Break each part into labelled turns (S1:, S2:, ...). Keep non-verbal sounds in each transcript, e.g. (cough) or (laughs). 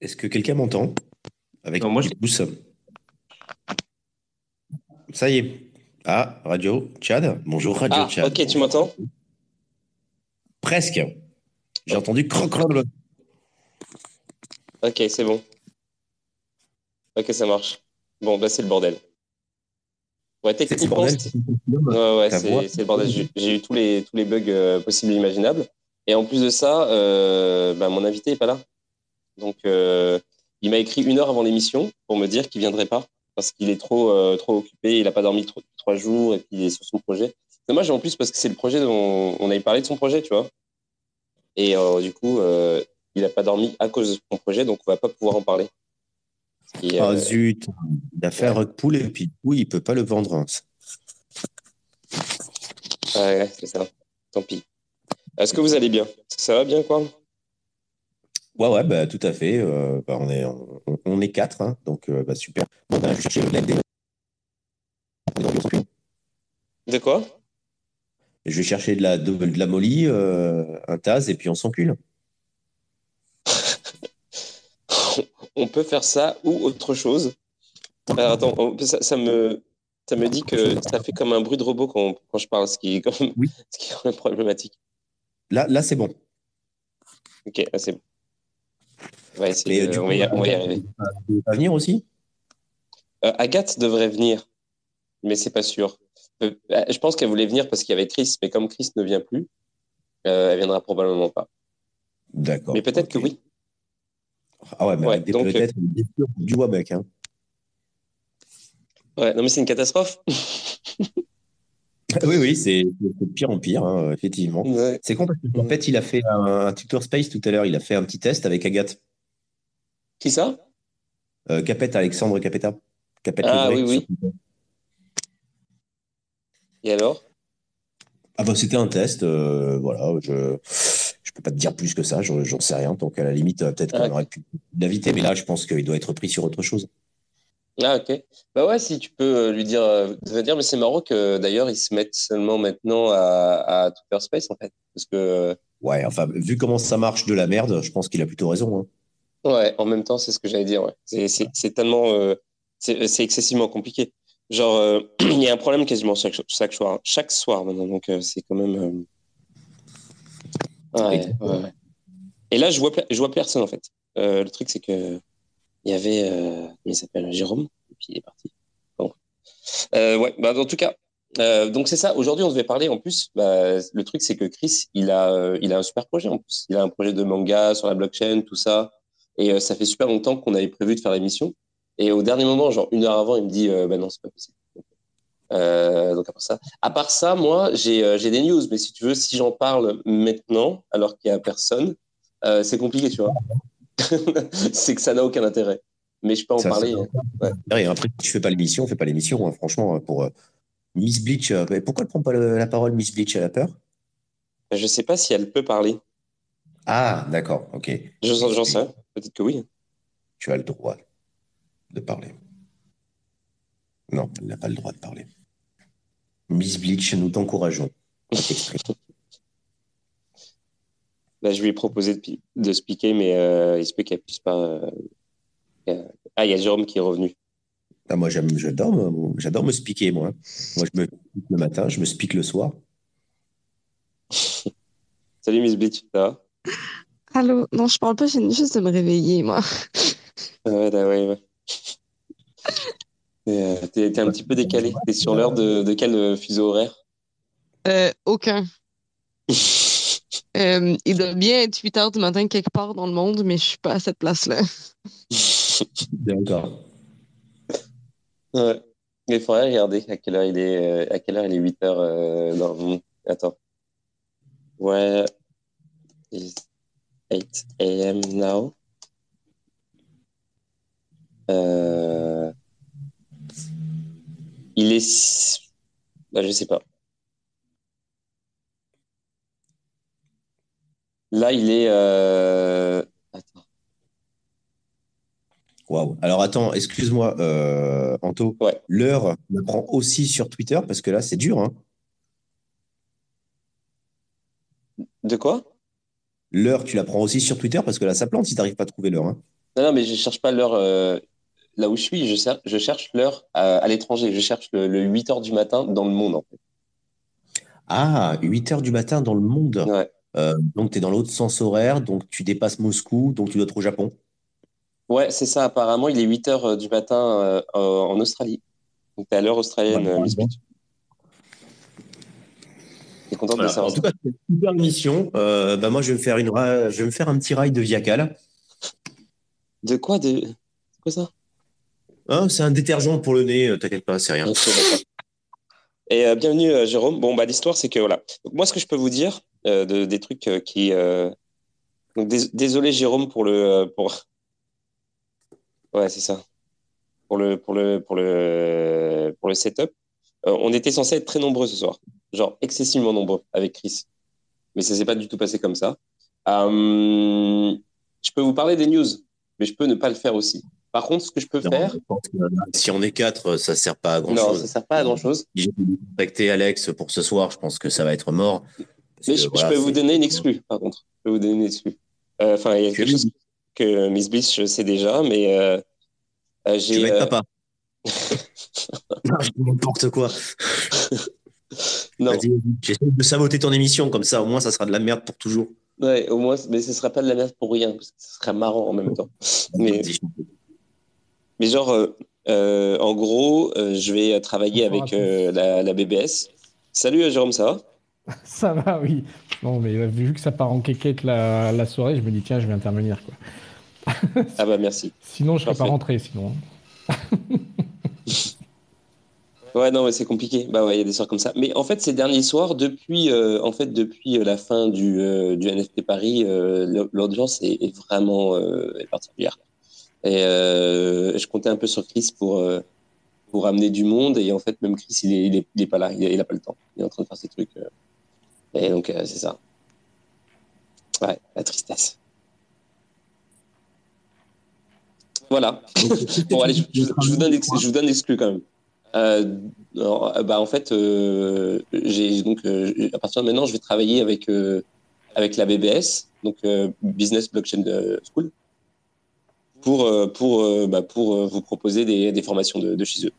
S1: Est-ce que quelqu'un m'entend Avec
S2: Non, moi, je-
S1: pouce. Ça y est. Ah, Radio Tchad. Bonjour Radio
S2: Ah,
S1: Tchad.
S2: ok, tu m'entends?
S1: Presque. J'ai entendu croc croc. le-
S2: Ok, c'est bon. Ok, ça marche. Bon, bah c'est le bordel. Ouais,
S1: C'est le
S2: techniquement, ouais, ouais, c'est le bordel. J'ai eu tous les, tous les bugs euh, possibles et imaginables. Et en plus de ça, euh, bah, mon invité est pas là. Donc, euh, il m'a écrit une heure avant l'émission pour me dire qu'il viendrait pas parce qu'il est trop, euh, trop occupé. Il a pas dormi trop- trois jours et puis il est sur son projet. C'est Dommage en plus parce que c'est le projet dont on avait parlé de son projet, tu vois. Et euh, du coup, il a pas dormi à cause de son projet, donc on va pas pouvoir en parler. Et,
S1: Ah
S2: euh,
S1: zut. Il a fait un rug pull et puis oui, il peut pas le vendre. hein.
S2: ouais, ouais, c'est ça. Tant pis. Est-ce que vous allez bien? Est-ce que ça va bien, quoi?
S1: Ouais, ouais, bah, tout à fait. Euh, bah, on, est, on, on est quatre, hein, donc euh, bah, super. Bon, bah, je vais chercher blend des-
S2: De quoi?
S1: Je vais chercher de la, de, de la molly, euh, un Taz, et puis on s'encule. (laughs)
S2: On peut faire ça ou autre chose. Alors, attends, ça, ça me, ça me dit que ça fait comme un bruit de robot quand, quand je parle, ce qui est quand même,
S1: Oui. (laughs)
S2: ce qui est quand même problématique.
S1: Là, là c'est bon.
S2: Ok, c'est bon. Va
S1: du
S2: on,
S1: coup,
S2: va y, on va y arriver.
S1: Veux pas venir aussi?
S2: Euh, Agathe devrait venir, mais c'est pas sûr. Euh, je pense qu'elle voulait venir parce qu'il y avait Chris, mais comme Chris ne vient plus, euh, elle viendra probablement pas.
S1: D'accord.
S2: Mais peut-être que oui.
S1: Ah ouais, mais
S2: Ouais,
S1: peut-être du Wabec. Hein.
S2: Ouais, non, mais c'est une catastrophe. (laughs)
S1: oui, oui, c'est de pire en pire, hein, effectivement.
S2: Ouais.
S1: C'est con parce qu'en fait, il a fait un, un tutor space tout à l'heure. Il a fait un petit test avec Agathe.
S2: Qui ça?
S1: Euh, Capette, Alexandre Capetta. Capette
S2: Ah, oui, oui.
S1: sur.
S2: Et alors?
S1: Ah bah c'était un test, euh, voilà, je je peux pas te dire plus que ça, j'en j'en sais rien, donc à la limite euh, peut-être qu'on
S2: Ah.
S1: aurait pu l'inviter, mais là je pense qu'il doit être pris sur autre chose.
S2: Ah, ok. Bah ouais, si tu peux euh, lui dire, euh, dire, mais c'est marrant que d'ailleurs ils se mettent seulement maintenant à, à Twitter Space en fait. Parce que,
S1: Ouais, enfin vu comment ça marche de la merde, je pense qu'il a plutôt raison. hein.
S2: Ouais, en même temps, c'est ce que j'allais dire, ouais. C'est, tellement, euh, c'est, excessivement compliqué. Genre, euh, (clears throat) il y a un problème quasiment chaque, chaque soir, chaque soir maintenant, donc euh, c'est quand même. Ouais, ouais, ouais. Et là, je vois, je vois personne en fait. Le truc, c'est que il y avait, il s'appelle Jérôme, et puis il est parti. Bon. Ouais, bah, en tout cas, donc c'est ça. Aujourd'hui, on devait parler en plus. Bah, le truc, c'est que Chris, il a, il a un super projet en plus. Il a un projet de manga sur la blockchain, tout ça. Et euh, ça fait super longtemps qu'on avait prévu de faire l'émission. Et au dernier moment, genre une heure avant, il me dit, euh, bah non, c'est pas possible. Euh, donc à part ça, à part ça, moi, j'ai euh, des news. Mais si tu veux, si j'en parle maintenant, alors qu'il y a personne, euh, c'est compliqué, tu vois. (laughs) c'est que ça n'a aucun intérêt. Mais je peux en
S1: Ça,
S2: parler. hein.
S1: Et après, tu fais pas l'émission, on fait pas l'émission, hein, franchement, pour Miss Bleach. pourquoi elle prend pas le- la parole, Miss Bleach, elle a peur?
S2: Je sais pas si elle peut parler.
S1: Ah, d'accord, ok.
S2: Je- J'en sais. Peut-être que oui.
S1: Tu as le droit de parler. Non, elle n'a pas le droit de parler. Miss Bleach, nous t'encourageons. (laughs) à t'exprimer.
S2: Là, je lui ai proposé de, de se piquer, mais euh, il se peut qu'elle puisse pas. euh, euh, Ah, il y a Jérôme qui est revenu.
S1: Ah, moi, j'adore, me- j'adore me spiquer, moi. Moi, je me spique le matin, je me spique le soir. (laughs)
S2: Salut Miss Bleach, ça va?
S3: Allô? Non, je parle pas, je viens juste de me réveiller, moi.
S2: Ah Ouais, bah ouais, ouais. Euh, T'es t'es un petit peu décalé. T'es sur l'heure de, de quel euh, fuseau horaire?
S3: Euh, aucun. (laughs) Euh, il doit bien être 8 heures du matin quelque part dans le monde, mais je suis pas à cette place-là.
S1: D'accord.
S2: Ouais. Il faudrait regarder à quelle heure il est, à quelle heure il est 8 heures euh, dans... Attends. Where is 8 a.m. now? Euh... Il est... Bah, je sais pas. Là, il est... Euh... Attends.
S1: Waouh. Alors, attends, excuse-moi, euh, Anto.
S2: Ouais.
S1: L'heure, on la prend aussi sur Twitter parce que là, c'est dur. Hein.
S2: De quoi?
S1: L'heure, tu la prends aussi sur Twitter parce que là, ça plante si tu n'arrives pas à trouver l'heure. hein.
S2: Non, non, mais je cherche pas l'heure euh, là où je suis. Je, cher- je cherche l'heure à, à l'étranger. Je cherche le, le 8 heures du matin dans le monde, en fait.
S1: Ah, 8 heures du matin dans le monde.
S2: Ouais.
S1: Euh, donc, tu es dans l'autre sens horaire, donc tu dépasses Moscou, donc tu dois être au Japon.
S2: Ouais, c'est ça. Apparemment, il est 8 heures euh, du matin euh, en Australie. Donc, t'es à l'heure australienne,
S1: Ouais,
S2: content de ça
S1: En tout cas, c'est une super émission. Euh, bah, moi, je vais me faire une ra- je vais me faire un petit rail de Viacal.
S2: De quoi de... C'est quoi ça?
S1: Hein, c'est un détergent pour le nez, euh, t'inquiète pas, c'est rien.
S2: Et euh, bienvenue, euh, Jérôme. Bon, bah, l'histoire, c'est que voilà. Donc, moi, ce que je peux vous dire, de, des trucs qui. Donc, dés- désolé, Jérôme, pour le. Pour... (laughs) Ouais, c'est ça. Pour le, pour le, pour le, pour le setup. On était censé être très nombreux ce soir. Genre, excessivement nombreux avec Chris. Mais ça s'est pas du tout passé comme ça. Euh, Je peux vous parler des news, mais je peux ne pas le faire aussi. Par contre, ce que je peux
S1: Non,
S2: faire.
S1: je pense que, euh, si on est quatre, ça sert pas à grand
S2: Non,
S1: chose.
S2: ça sert pas à grand chose.
S1: J'ai contacté Alex pour ce soir, je pense que ça va être mort.
S2: Mais
S1: que,
S2: je, peux vous donner une exclue, par contre. Je peux vous donner une exclue. Euh, Enfin, il y a quelque chose que Miss Bliss, je sais déjà, mais euh, j'ai.
S1: vas être papa? (laughs) non, n'importe quoi. (laughs) J'essaie de saboter ton émission, comme ça, au moins, ça sera de la merde pour toujours.
S2: ouais, au moins, mais ce sera pas de la merde pour rien, parce que ce serait marrant en même temps. Mais, genre, euh, euh, en gros, euh, je vais travailler avec euh, la, la BBS. Salut Jérôme, ça va? (laughs)
S4: Ça va, oui. Non, mais vu que ça part en quéquette la, la soirée, je me dis, tiens, je vais intervenir. Quoi.
S2: Ah bah merci. (laughs)
S4: Sinon, je ne serais pas rentré. Sinon. (laughs)
S2: Ouais, non, mais c'est compliqué. Bah ouais, il y a des soirs comme ça. Mais en fait, ces derniers soirs, depuis, euh, en fait, depuis euh, la fin du, euh, du NFP Paris, euh, l'audience est, est vraiment est particulière. Et je comptais un peu sur Chris pour, pour amener du monde. Et en fait, même Chris, il est, il est, il est pas là. Il a, il a pas le temps. Il est en train de faire ses trucs. Et donc, c'est ça. Ouais, la tristesse. Voilà. (laughs) Bon, allez, je, je- je vous donne je vous donne l'exclu quand même. Euh, bah, en fait, euh, euh, à partir de maintenant, je vais travailler avec avec la BBS, donc Business Blockchain School, pour pour bah, pour vous proposer des, formations de, chez eux,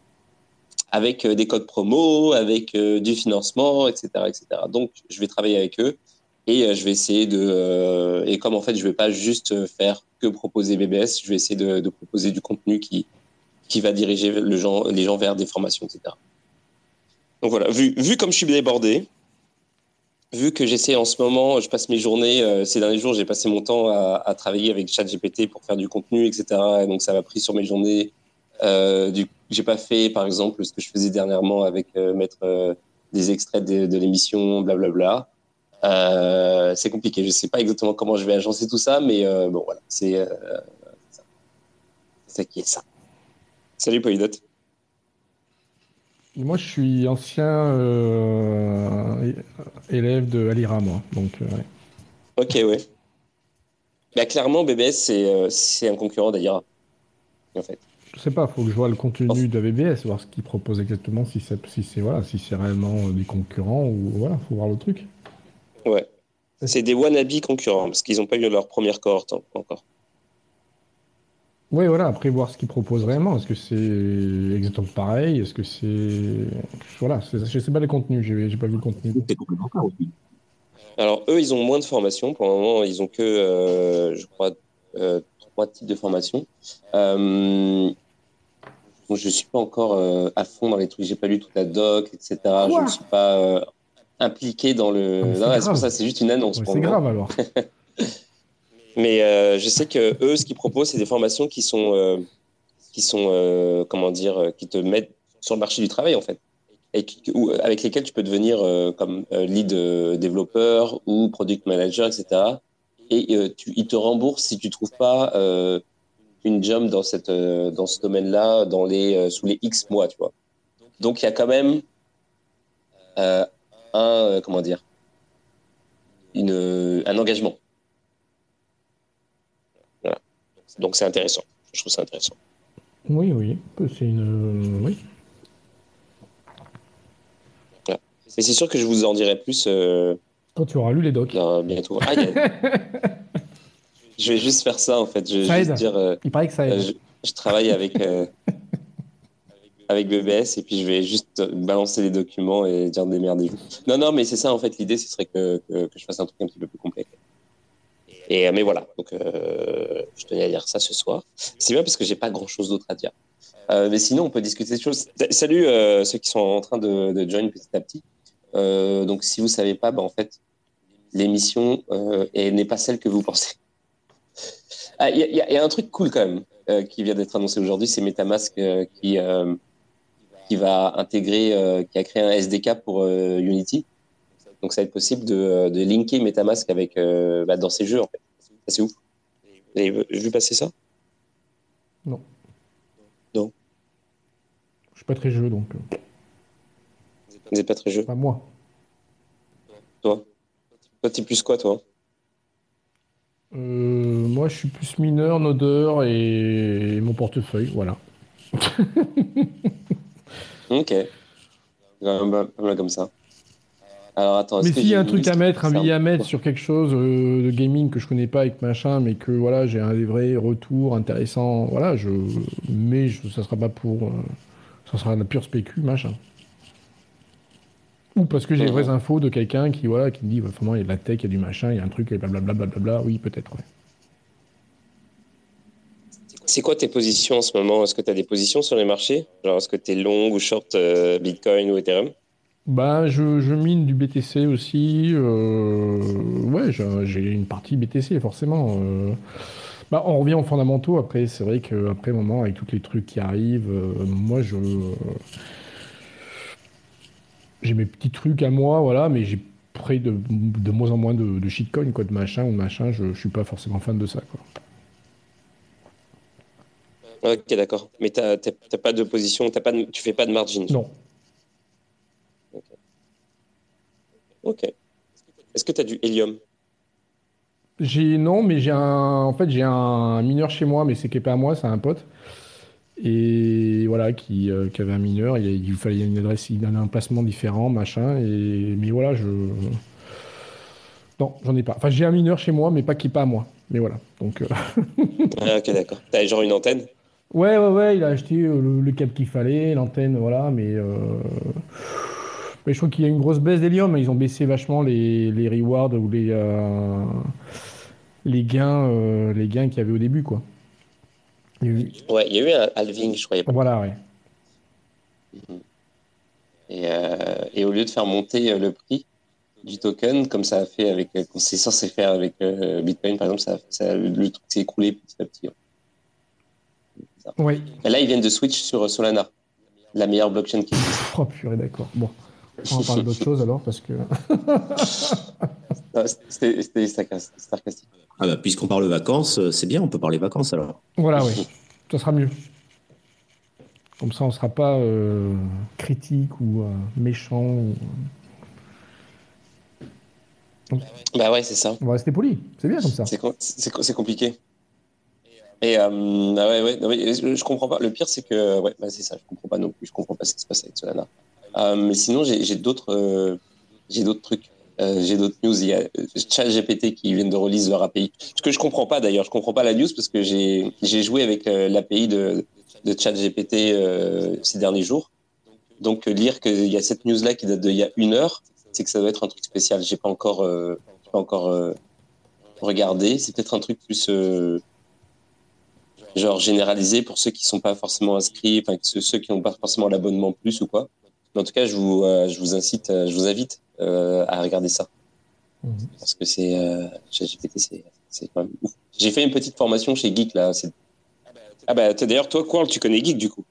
S2: avec des codes promo, avec du financement, etc., etc. Donc, je vais travailler avec eux et je vais essayer de et comme en fait, je vais pas juste faire que proposer BBS, je vais essayer de proposer du contenu qui qui va diriger les gens vers des formations, etc. Donc voilà, vu, vu comme je suis débordé, vu que j'essaie en ce moment, je passe mes journées, euh, ces derniers jours, j'ai passé mon temps à, travailler avec ChatGPT pour faire du contenu, etc. Et donc ça m'a pris sur mes journées. Euh, du, j'ai pas fait, par exemple, ce que je faisais dernièrement avec euh, mettre euh, des extraits de, de l'émission, blablabla. Euh, c'est compliqué. Je sais pas exactement comment je vais agencer tout ça, mais bon voilà, c'est ça. C'est qui est ça. Salut Polydot.
S4: Moi, je suis ancien euh, élève de Alira, moi. Donc, euh, ouais.
S2: Ok, ouais. Bah, clairement, BBS, c'est euh, c'est un concurrent d'Alira. En fait.
S4: je sais pas, faut que je vois le contenu de BBS, voir ce qu'ils proposent exactement, si c'est si voilà, si réellement des concurrents ou voilà, faut voir le truc.
S2: Ouais. C'est des wannabe concurrents, parce qu'ils n'ont pas eu leur première cohorte encore.
S4: Oui, voilà, après voir ce qu'ils proposent réellement. Est-ce que c'est exactement pareil? Est-ce que c'est. Voilà, c'est- je sais pas le contenu, j'ai j'ai pas vu le contenu.
S1: C'est complémentaire aussi.
S2: Alors, eux, ils ont moins de formations. Pour le moment, ils ont que, euh, je crois, euh, trois types de formations. Euh, je suis pas encore euh, à fond dans les trucs. J'ai pas lu toute la doc, etc. je ne suis pas euh, impliqué dans le.
S4: Ah, mais c'est
S2: non, c'est
S4: grave.
S2: pour ça, c'est juste une annonce.
S4: Ouais,
S2: pour
S4: c'est grave alors. (laughs)
S2: Mais euh, je sais que eux, ce qu'ils proposent, c'est des formations qui sont, euh, qui sont, euh, comment dire, euh, qui te mettent sur le marché du travail en fait, et qui, euh, avec lesquels tu peux devenir euh, comme euh, lead développeur ou product manager, etc. Et tu, ils te remboursent si tu trouves pas une job dans cette, dans ce domaine-là, dans les, sous les X mois, tu vois. Donc il y a quand même un, comment dire, une, un engagement. Donc c'est intéressant. Je trouve ça intéressant.
S4: Oui, oui, c'est une. Oui.
S2: Et c'est sûr que je vous en dirai plus euh,
S4: Quand tu auras lu les docs.
S2: là, bientôt. Ah, a- (laughs) je vais juste faire ça en fait. Je
S4: Ça aide.
S2: dire, euh,
S4: Il paraît que ça
S2: euh,
S4: aide.
S2: je, je travaille avec, euh, avec BBS et puis je vais juste balancer les documents et dire démerdez-vous. Non, non, mais c'est ça en fait. L'idée, ce serait que, que, que je fasse un truc un petit peu plus complet. Et, euh, mais voilà, donc euh, je tenais à dire ça ce soir. C'est bien parce que j'ai pas grand chose d'autre à dire. Euh, mais sinon, on peut discuter de choses. Salut euh, ceux qui sont en train de, de join petit à petit. Euh, donc, si vous savez pas, bah, en fait, l'émission euh, est- n'est pas celle que vous pensez. Ah, Il y, a- il y il y a un truc cool quand même qui vient d'être annoncé aujourd'hui, c'est MetaMask qui qui va intégrer, qui a créé un SDK pour Unity. Donc, ça va être possible de, de linker MetaMask avec euh, bah, dans ces jeux en fait. Ça, c'est ouf. Vous avez vu passer ça?
S4: Non.
S2: Non.
S4: Je suis pas très jeu, donc. euh,
S2: Vous n'êtes pas très jeu.
S4: Pas moi.
S2: Toi, toi, t'es plus quoi, toi?
S4: Euh, moi, je suis plus mineur, nodeur et mon portefeuille, voilà. (laughs)
S2: Ok. Comme ça. Alors attends. est-ce
S4: Mais
S2: que
S4: s'il y a un truc à mettre, un
S2: qui
S4: billet à mettre sur quelque chose euh, de gaming que je connais pas avec machin, mais que voilà, j'ai un des vrais retours intéressants, voilà, je. Mais je, ça sera pas pour. euh, ça sera la pure spécu, machin. Ou parce que j'ai des vraies infos de quelqu'un qui, voilà, qui me dit, bah, vraiment, il y a de la tech, il y a du machin, il y a un truc, et blablabla, blablabla. Oui, peut-être, ouais.
S2: C'est quoi tes positions en ce moment? Est-ce que tu as des positions sur les marchés? Genre, est-ce que tu es long ou short euh, Bitcoin ou Ethereum?
S4: Bah, je, je mine du BTC aussi. euh, ouais, j'ai une partie BTC, forcément. euh. Bah, on revient aux fondamentaux. Après, c'est vrai qu'après un moment, avec tous les trucs qui arrivent, euh, moi, je. J'ai mes petits trucs à moi, voilà, mais j'ai près de, de moins en moins de, de shitcoin, quoi, de machin ou de machin. Je, je suis pas forcément fan de ça, quoi.
S2: Ok, d'accord. Mais tu n'as pas de position, t'as pas de- tu fais pas de margin?
S4: Non.
S2: Ok. Est-ce que tu as du Helium
S4: J'ai non, mais j'ai un en fait j'ai un mineur chez moi, mais c'est qui est pas à moi, c'est un pote. Et voilà, qui, euh, qui avait un mineur, il, il lui fallait une adresse, il a un emplacement différent, machin. Et mais voilà, je non, j'en ai pas. Enfin, j'ai un mineur chez moi, mais pas qui est pas à moi. Mais voilà. Donc euh, (laughs)
S2: Ah, Ok, d'accord. Tu as genre une antenne?
S4: Ouais, ouais, ouais, il a acheté euh, le, le câble qu'il fallait, l'antenne, voilà, mais euh, mais je crois qu'il y a une grosse baisse d'hélium. Ils ont baissé vachement les, les rewards ou les euh, les gains, euh, les gains qu'il y avait au début, quoi. Il y a eu-
S2: Ouais, il y a eu un halving, je a pas-
S4: Voilà, ouais.
S2: Et, euh, et au lieu de faire monter le prix du token, comme ça a fait avec, c'est censé faire avec Bitcoin, par exemple, ça, ça- le truc s'est écroulé petit à petit.
S4: Oui.
S2: Et là, ils viennent de switch sur Solana, la meilleure blockchain qui existe.
S4: Oh purée, d'accord. Bon, on va parler d'autre chose alors parce que.
S2: Non, C'était sarcastique.
S1: Ah bah, puisqu'on parle vacances, euh, c'est bien, on peut parler vacances alors.
S4: Voilà, oui. (laughs) Ça sera mieux. Comme ça, on sera pas euh, critique ou euh, méchant. ou-
S2: Bah ouais, c'est ça.
S4: On va rester poli. C'est bien comme ça.
S2: C'est com- c'est c'est compliqué. Et euh, ah ouais, ouais, non, mais je, je comprends pas. Le pire, c'est que ouais, bah, c'est ça. Je comprends pas non plus. Je comprends pas ce qui se passe avec Solana. Euh, mais sinon, j'ai d'autres, euh, j'ai trucs. Euh, j'ai d'autres news. Il y a ChatGPT qui viennent de release leur API. Ce que je comprends pas d'ailleurs. Je comprends pas la news parce que j'ai joué avec l'API de de ChatGPT euh, ces derniers jours. Donc lire qu'il y a cette news là qui date d'il y a une heure, c'est que ça doit être un truc spécial. J'ai pas encore, pas encore regardé. C'est peut-être un truc plus genre généralisé pour ceux qui sont pas forcément inscrits, ceux qui n'ont pas forcément l'abonnement plus ou quoi. En tout cas, je vous, euh, je vous incite, euh, je vous invite euh, à regarder ça
S4: Mhm.
S2: parce que c'est ChatGPT, c'est c'est quand même ouf. J'ai fait une petite formation chez Geek là. Ah bah d'ailleurs toi, Quarl, tu connais Geek du coup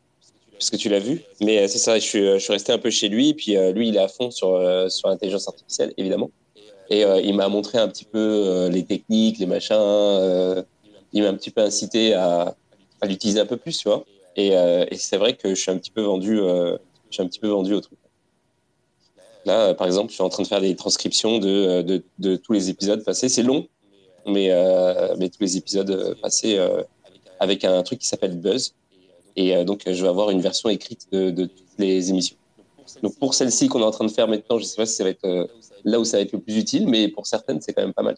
S2: parce que tu l'as vu. Mais euh, c'est ça, je suis, je suis resté un peu chez lui, puis euh, lui, il est à fond sur, euh, sur l'intelligence artificielle, évidemment. Et il m'a montré un petit peu les techniques, les machins. il m'a un petit peu incité à, à l'utiliser un peu plus, tu vois. Et, et c'est vrai que je suis un petit peu vendu, suis un petit peu vendu au truc. Là, euh, par exemple, je suis en train de faire des transcriptions de, euh, tous les épisodes passés. C'est long, mais, euh, tous les épisodes passés avec un truc qui s'appelle Buzz. Et donc, je vais avoir une version écrite de, de toutes les émissions. Donc, pour celle-ci qu'on est en train de faire maintenant, je ne sais pas si ça va être là où ça va être le plus utile, mais pour certaines, c'est quand même pas mal.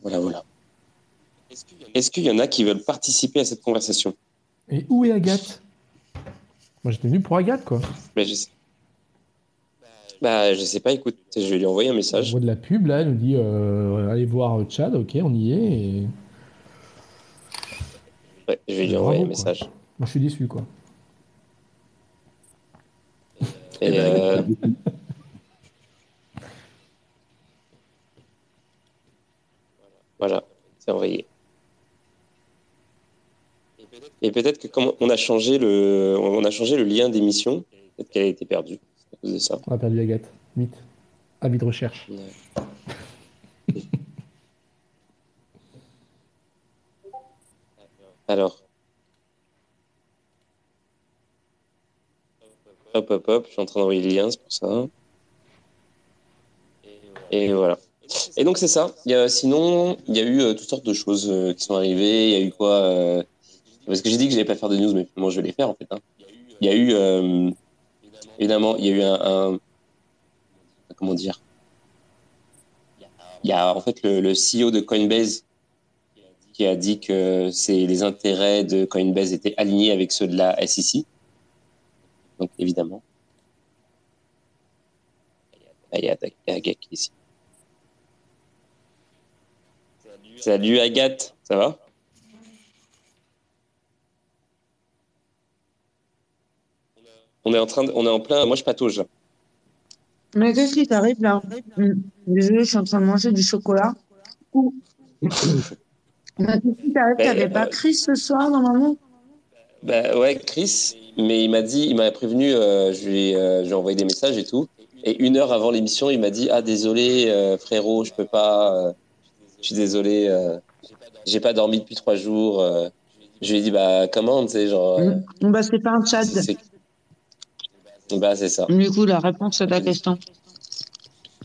S2: Voilà, voilà. Est-ce qu'il y en a qui veulent participer à cette conversation?
S4: Et où est Agathe? Moi, j'étais venu pour Agathe, quoi.
S2: bah, je... sais... bah, je sais pas, écoute, je vais lui envoyer un
S4: On
S2: message.
S4: voit de la pub, là, elle nous dit euh, allez voir Chad, ok, on y est. Et...
S2: Ouais, je vais lui
S4: Bravo,
S2: envoyer un
S4: quoi.
S2: message.
S4: Moi, je suis déçu, quoi.
S2: Et,
S1: Eh ben,
S2: euh, (laughs) Voilà, c'est envoyé. Et peut-être que comme on a changé le, on a changé le lien d'émission, peut-être qu'elle a été perdue à cause de ça.
S4: On a perdu Agathe. Vite. Avis de recherche. (laughs)
S2: Alors. Hop, hop, hop, je suis en train d'envoyer les liens, c'est pour ça. Et voilà. Et donc c'est ça. Il y a, sinon, il y a eu euh, toutes sortes de choses euh, qui sont arrivées. Il y a eu quoi euh, Parce que j'ai dit que je n'allais pas faire de news, mais finalement je vais les faire en fait. hein. Il y a eu, euh, évidemment, il y a eu un, comment dire? Il y a en fait le, CEO de Coinbase qui a dit que les intérêts de Coinbase étaient alignés avec ceux de la SEC. Donc évidemment, il y a Agathe ici. Salut Agathe, ça va? On est en train, de- on est en plein. Moi je patauge.
S5: Mais qu'est-ce qui t'arrive là? Désolée, je suis en train de manger du chocolat. (laughs) Mais qu'est-ce qui t'arrive?
S2: Ben,
S5: T'avais pas
S2: euh,
S5: Chris ce soir normalement?
S2: Bah ouais, Chris, mais il m'a dit, il m'a prévenu, euh, je lui euh, ai envoyé des messages et tout. Et une heure avant l'émission, il m'a dit ah désolé euh, frérot, je peux pas, euh, je suis désolé, j'ai pas dormi depuis trois jours. Je lui ai dit bah comment, tu sais genre.
S5: Hum, Bah, c'est pas un chat.
S2: C'est- Bah c'est ça.
S5: Du coup, la réponse à ta question.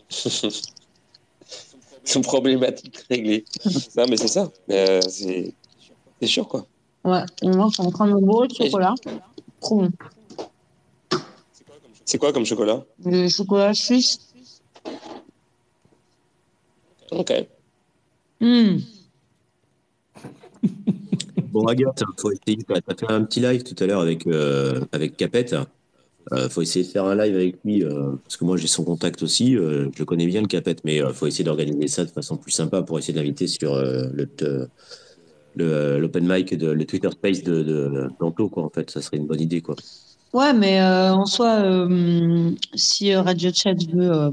S5: (laughs)
S2: Son problématique réglée. (laughs) non mais c'est ça. Euh, c'est c'est sûr quoi.
S5: Ouais, moi, je suis en train de me bourrer de chocolat. Trop bon.
S2: C'est quoi comme chocolat?
S5: Le chocolat suisse.
S2: Ok.
S5: Hum.
S1: Bon, Agathe, faut essayer. Tu as fait un petit live tout à l'heure avec, euh, avec Capette. Euh, faut essayer de faire un live avec lui, euh, parce que moi j'ai son contact aussi. euh, je connais bien, le Capette, mais il faut essayer d'organiser ça de façon plus sympa pour essayer d'inviter sur euh, le, euh, l'open mic, le Twitter Space de, de quoi. En fait, ça serait une bonne idée, quoi.
S5: Ouais, mais euh, en soi, euh, si euh, Radio Chat veut euh,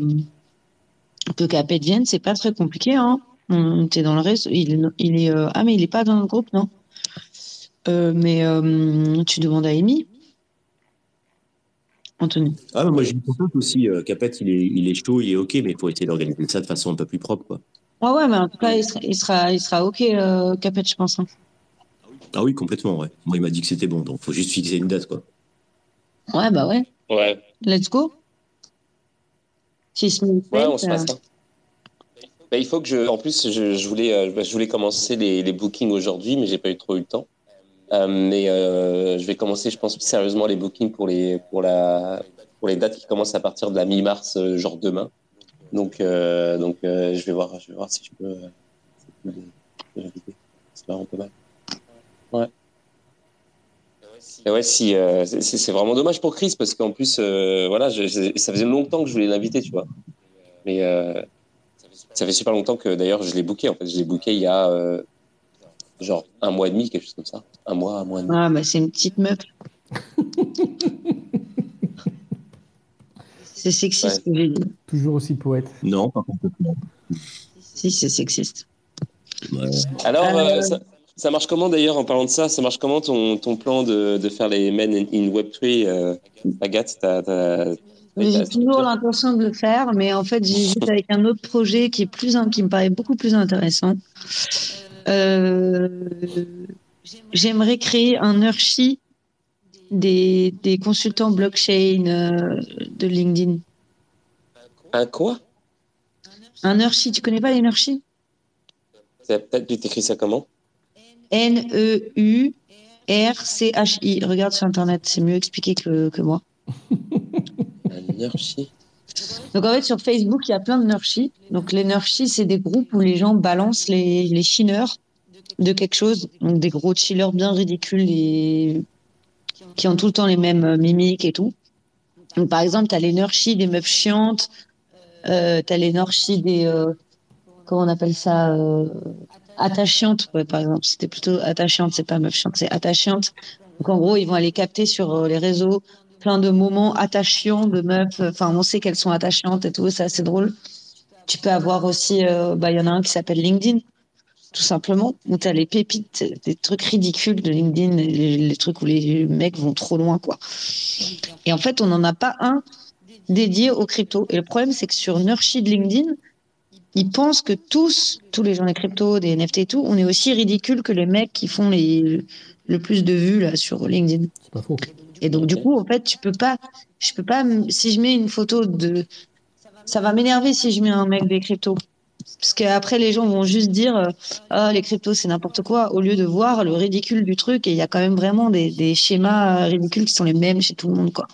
S5: que Capet vienne, c'est pas très compliqué. Hein. Était dans le. Il, il est, euh, ah, mais il est pas dans le groupe, non Euh, Mais euh, tu demandes à Amy. Anthony.
S1: Ah, mais moi j'ai une aussi. euh, Capette, il est, il est chaud, il est ok, mais il faut essayer d'organiser ça de façon un peu plus propre, quoi.
S5: Ouais, ouais, mais en tout cas, il sera, il sera, il sera OK, euh, Capet, je pense. hein.
S1: Ah oui, complètement, ouais. Moi, il m'a dit que c'était bon, donc faut juste fixer une date, quoi.
S5: Ouais, bah ouais.
S2: Ouais.
S5: Let's go. Six minutes
S2: Ouais, on se passe
S5: euh,
S2: ça. Bah, il faut que je. En plus, je, je voulais, bah, je voulais commencer les, les bookings aujourd'hui, mais j'ai pas eu trop eu le temps. Euh, mais euh, je vais commencer, je pense, sérieusement les bookings pour les, pour la, pour les dates qui commencent à partir de la mi-mars, euh, genre demain. Donc, donc je vais voir, je vais voir si je peux. C'est vraiment pas mal. Ouais. Et ouais, si, c'est vraiment dommage pour Chris parce qu'en plus, voilà, ça faisait longtemps que je voulais l'inviter, tu vois. Mais ça fait super longtemps que d'ailleurs je l'ai booké. En fait, je l'ai booké il y a genre un mois et demi, quelque chose comme ça. Un mois, un mois et demi.
S5: Ah, bah c'est une petite meuf. (laughs) c'est sexiste, ce que j'ai dit.
S4: Toujours aussi poète.
S1: Non, pas complètement.
S5: Si, c'est sexiste.
S1: Ouais.
S2: Alors,
S5: Euh,
S2: euh, ça, ça marche comment d'ailleurs en parlant de ça? Ça marche comment ton, ton plan de, de faire les Men in, in Web3 euh, Agathe, t'as- t'as-
S5: J'ai toujours l'intention de le faire, mais en fait, j'hésite (laughs) avec un autre projet qui est plus, qui me paraît beaucoup plus intéressant. Euh, J'aimerais créer un Urshi des, des consultants blockchain euh, de LinkedIn.
S2: Un quoi?
S5: Un Urshi, tu connais pas les
S2: Peut-être tu t'écris ça comment?
S5: N-E-U-R-C-H-I. Regarde sur Internet, c'est mieux expliqué que, que moi.
S2: Un Nurshi
S5: Donc en fait, sur Facebook, il y a plein de nurshis. Donc les nurshis, c'est des groupes où les gens balancent les, les chineurs de quelque chose. Donc des gros chillers bien ridicules et qui ont tout le temps les mêmes euh, mimiques et tout. Donc par exemple, tu as les nurshis des meufs chiantes, euh, tu as les nurshis des... Euh, comment on appelle ça euh, Attachantes, ouais, par exemple. C'était plutôt attachante, c'est pas meuf chiante, c'est attachante. Donc en gros, ils vont aller capter sur euh, les réseaux plein de moments attachants de meufs. Enfin, on sait qu'elles sont attachantes et tout, c'est assez drôle. Tu peux avoir aussi, euh, bah, il y en a un qui s'appelle LinkedIn, tout simplement, où tu as les pépites, des trucs ridicules de LinkedIn, les, trucs où les mecs vont trop loin, quoi. Et en fait, on n'en a pas un dédié aux crypto. Et le problème, c'est que sur Nurshi de LinkedIn, ils pensent que tous, tous les gens des cryptos, des NFT et tout, on est aussi ridicule que les mecs qui font les, le plus de vues là sur LinkedIn.
S4: C'est pas faux.
S5: Et donc, du coup, en fait, tu peux pas, je peux pas, si je mets une photo de, ça va m'énerver si je mets un mec des cryptos. Parce qu'après, les gens vont juste dire, ah, les cryptos, c'est n'importe quoi, au lieu de voir le ridicule du truc. Et il y a quand même vraiment des, des, schémas ridicules qui sont les mêmes chez tout le monde, quoi.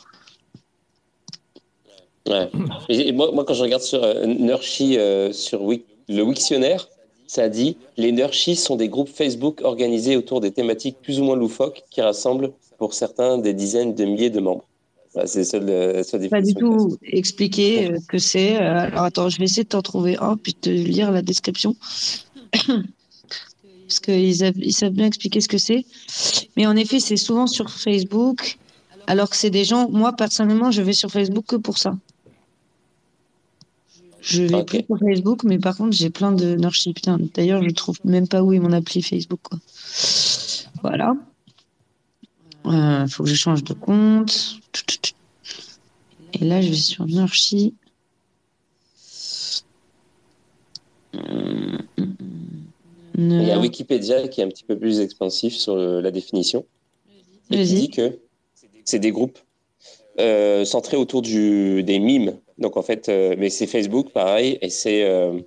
S2: Ouais. Et moi, moi, quand je regarde sur euh, Nurshi, euh, sur Wik, le Wiktionnaire, ça dit les Nurshi sont des groupes Facebook organisés autour des thématiques plus ou moins loufoques qui rassemblent pour certains des dizaines de milliers de membres. Voilà, c'est seul, euh, seul
S5: Pas du tout expliquer euh, que c'est. Euh, alors attends, je vais essayer de t'en trouver un puis de lire la description. (coughs) Parce qu'ils ils savent bien expliquer ce que c'est. Mais en effet, c'est souvent sur Facebook. Alors que c'est des gens. Moi, personnellement, je vais sur Facebook que pour ça. Je vais plus sur Facebook, mais par contre, j'ai plein de d'ailleurs, je trouve même pas où est mon appli Facebook, quoi. Voilà. Euh, faut que je change de compte. Et là, je vais sur Nurshi. Euh,
S2: Il y a
S5: Nur-
S2: Wikipédia qui est un petit peu plus expansif sur le- la définition et qui dit que c'est des groupes euh, centrés autour du, des mimes. Donc en fait, euh, mais c'est Facebook pareil et c'est euh,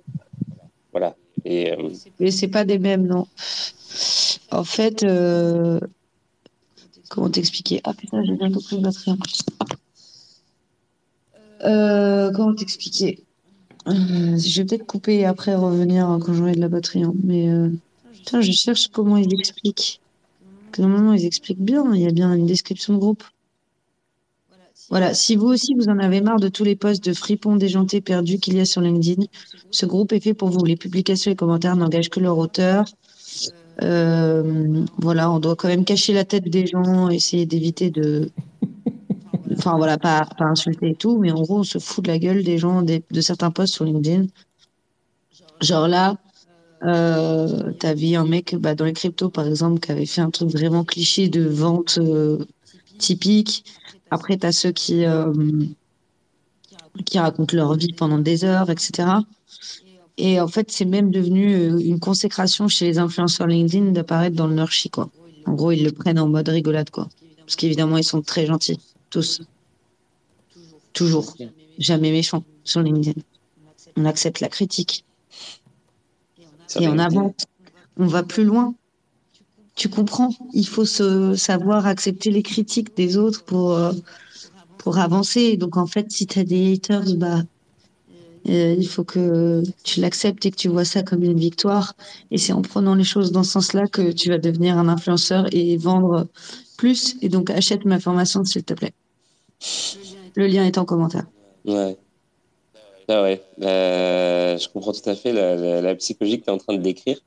S2: voilà. Et euh,
S5: Mais c'est pas des mêmes, non. En fait, euh, comment t'expliquer Ah putain, j'ai bientôt plus de batterie. Euh, comment t'expliquer? Euh, Je vais peut-être couper et après revenir quand j'aurai de la batterie. hein. Mais euh, je cherche comment ils expliquent. Que normalement, ils expliquent bien. Il y a bien une description de groupe. Voilà, si vous aussi vous en avez marre de tous les posts de fripons déjantés perdus qu'il y a sur LinkedIn, ce groupe est fait pour vous. Les publications et commentaires n'engagent que leur auteur. Euh, voilà, on doit quand même cacher la tête des gens, essayer d'éviter de. Enfin voilà, pas, pas insulter et tout, mais en gros, on se fout de la gueule des gens, de certains posts sur LinkedIn. Genre là, euh, t'as vu un mec bah, dans les cryptos, par exemple, qui avait fait un truc vraiment cliché de vente euh, typique. Après, t'as ceux qui, euh, qui racontent leur vie pendant des heures, etc. Et en fait, c'est même devenu euh, une consécration chez les influenceurs LinkedIn d'apparaître dans le nurshi, quoi. En gros, ils le prennent en mode rigolade, quoi. Parce qu'évidemment, ils sont très gentils, tous. Toujours. Jamais méchants sur LinkedIn. On accepte la critique. Et on avance. On va plus loin. Tu comprends? Il faut se savoir accepter les critiques des autres pour, euh, pour avancer. Donc, en fait, si tu as des haters, bah, euh, il faut que tu l'acceptes et que tu vois ça comme une victoire. Et c'est en prenant les choses dans ce sens-là que tu vas devenir un influenceur et vendre plus. Et donc, achète ma formation, s'il te plaît. Le lien est en commentaire.
S2: Ouais. Ah ouais, euh, je comprends tout à fait la, la, la psychologie que tu es en train de décrire.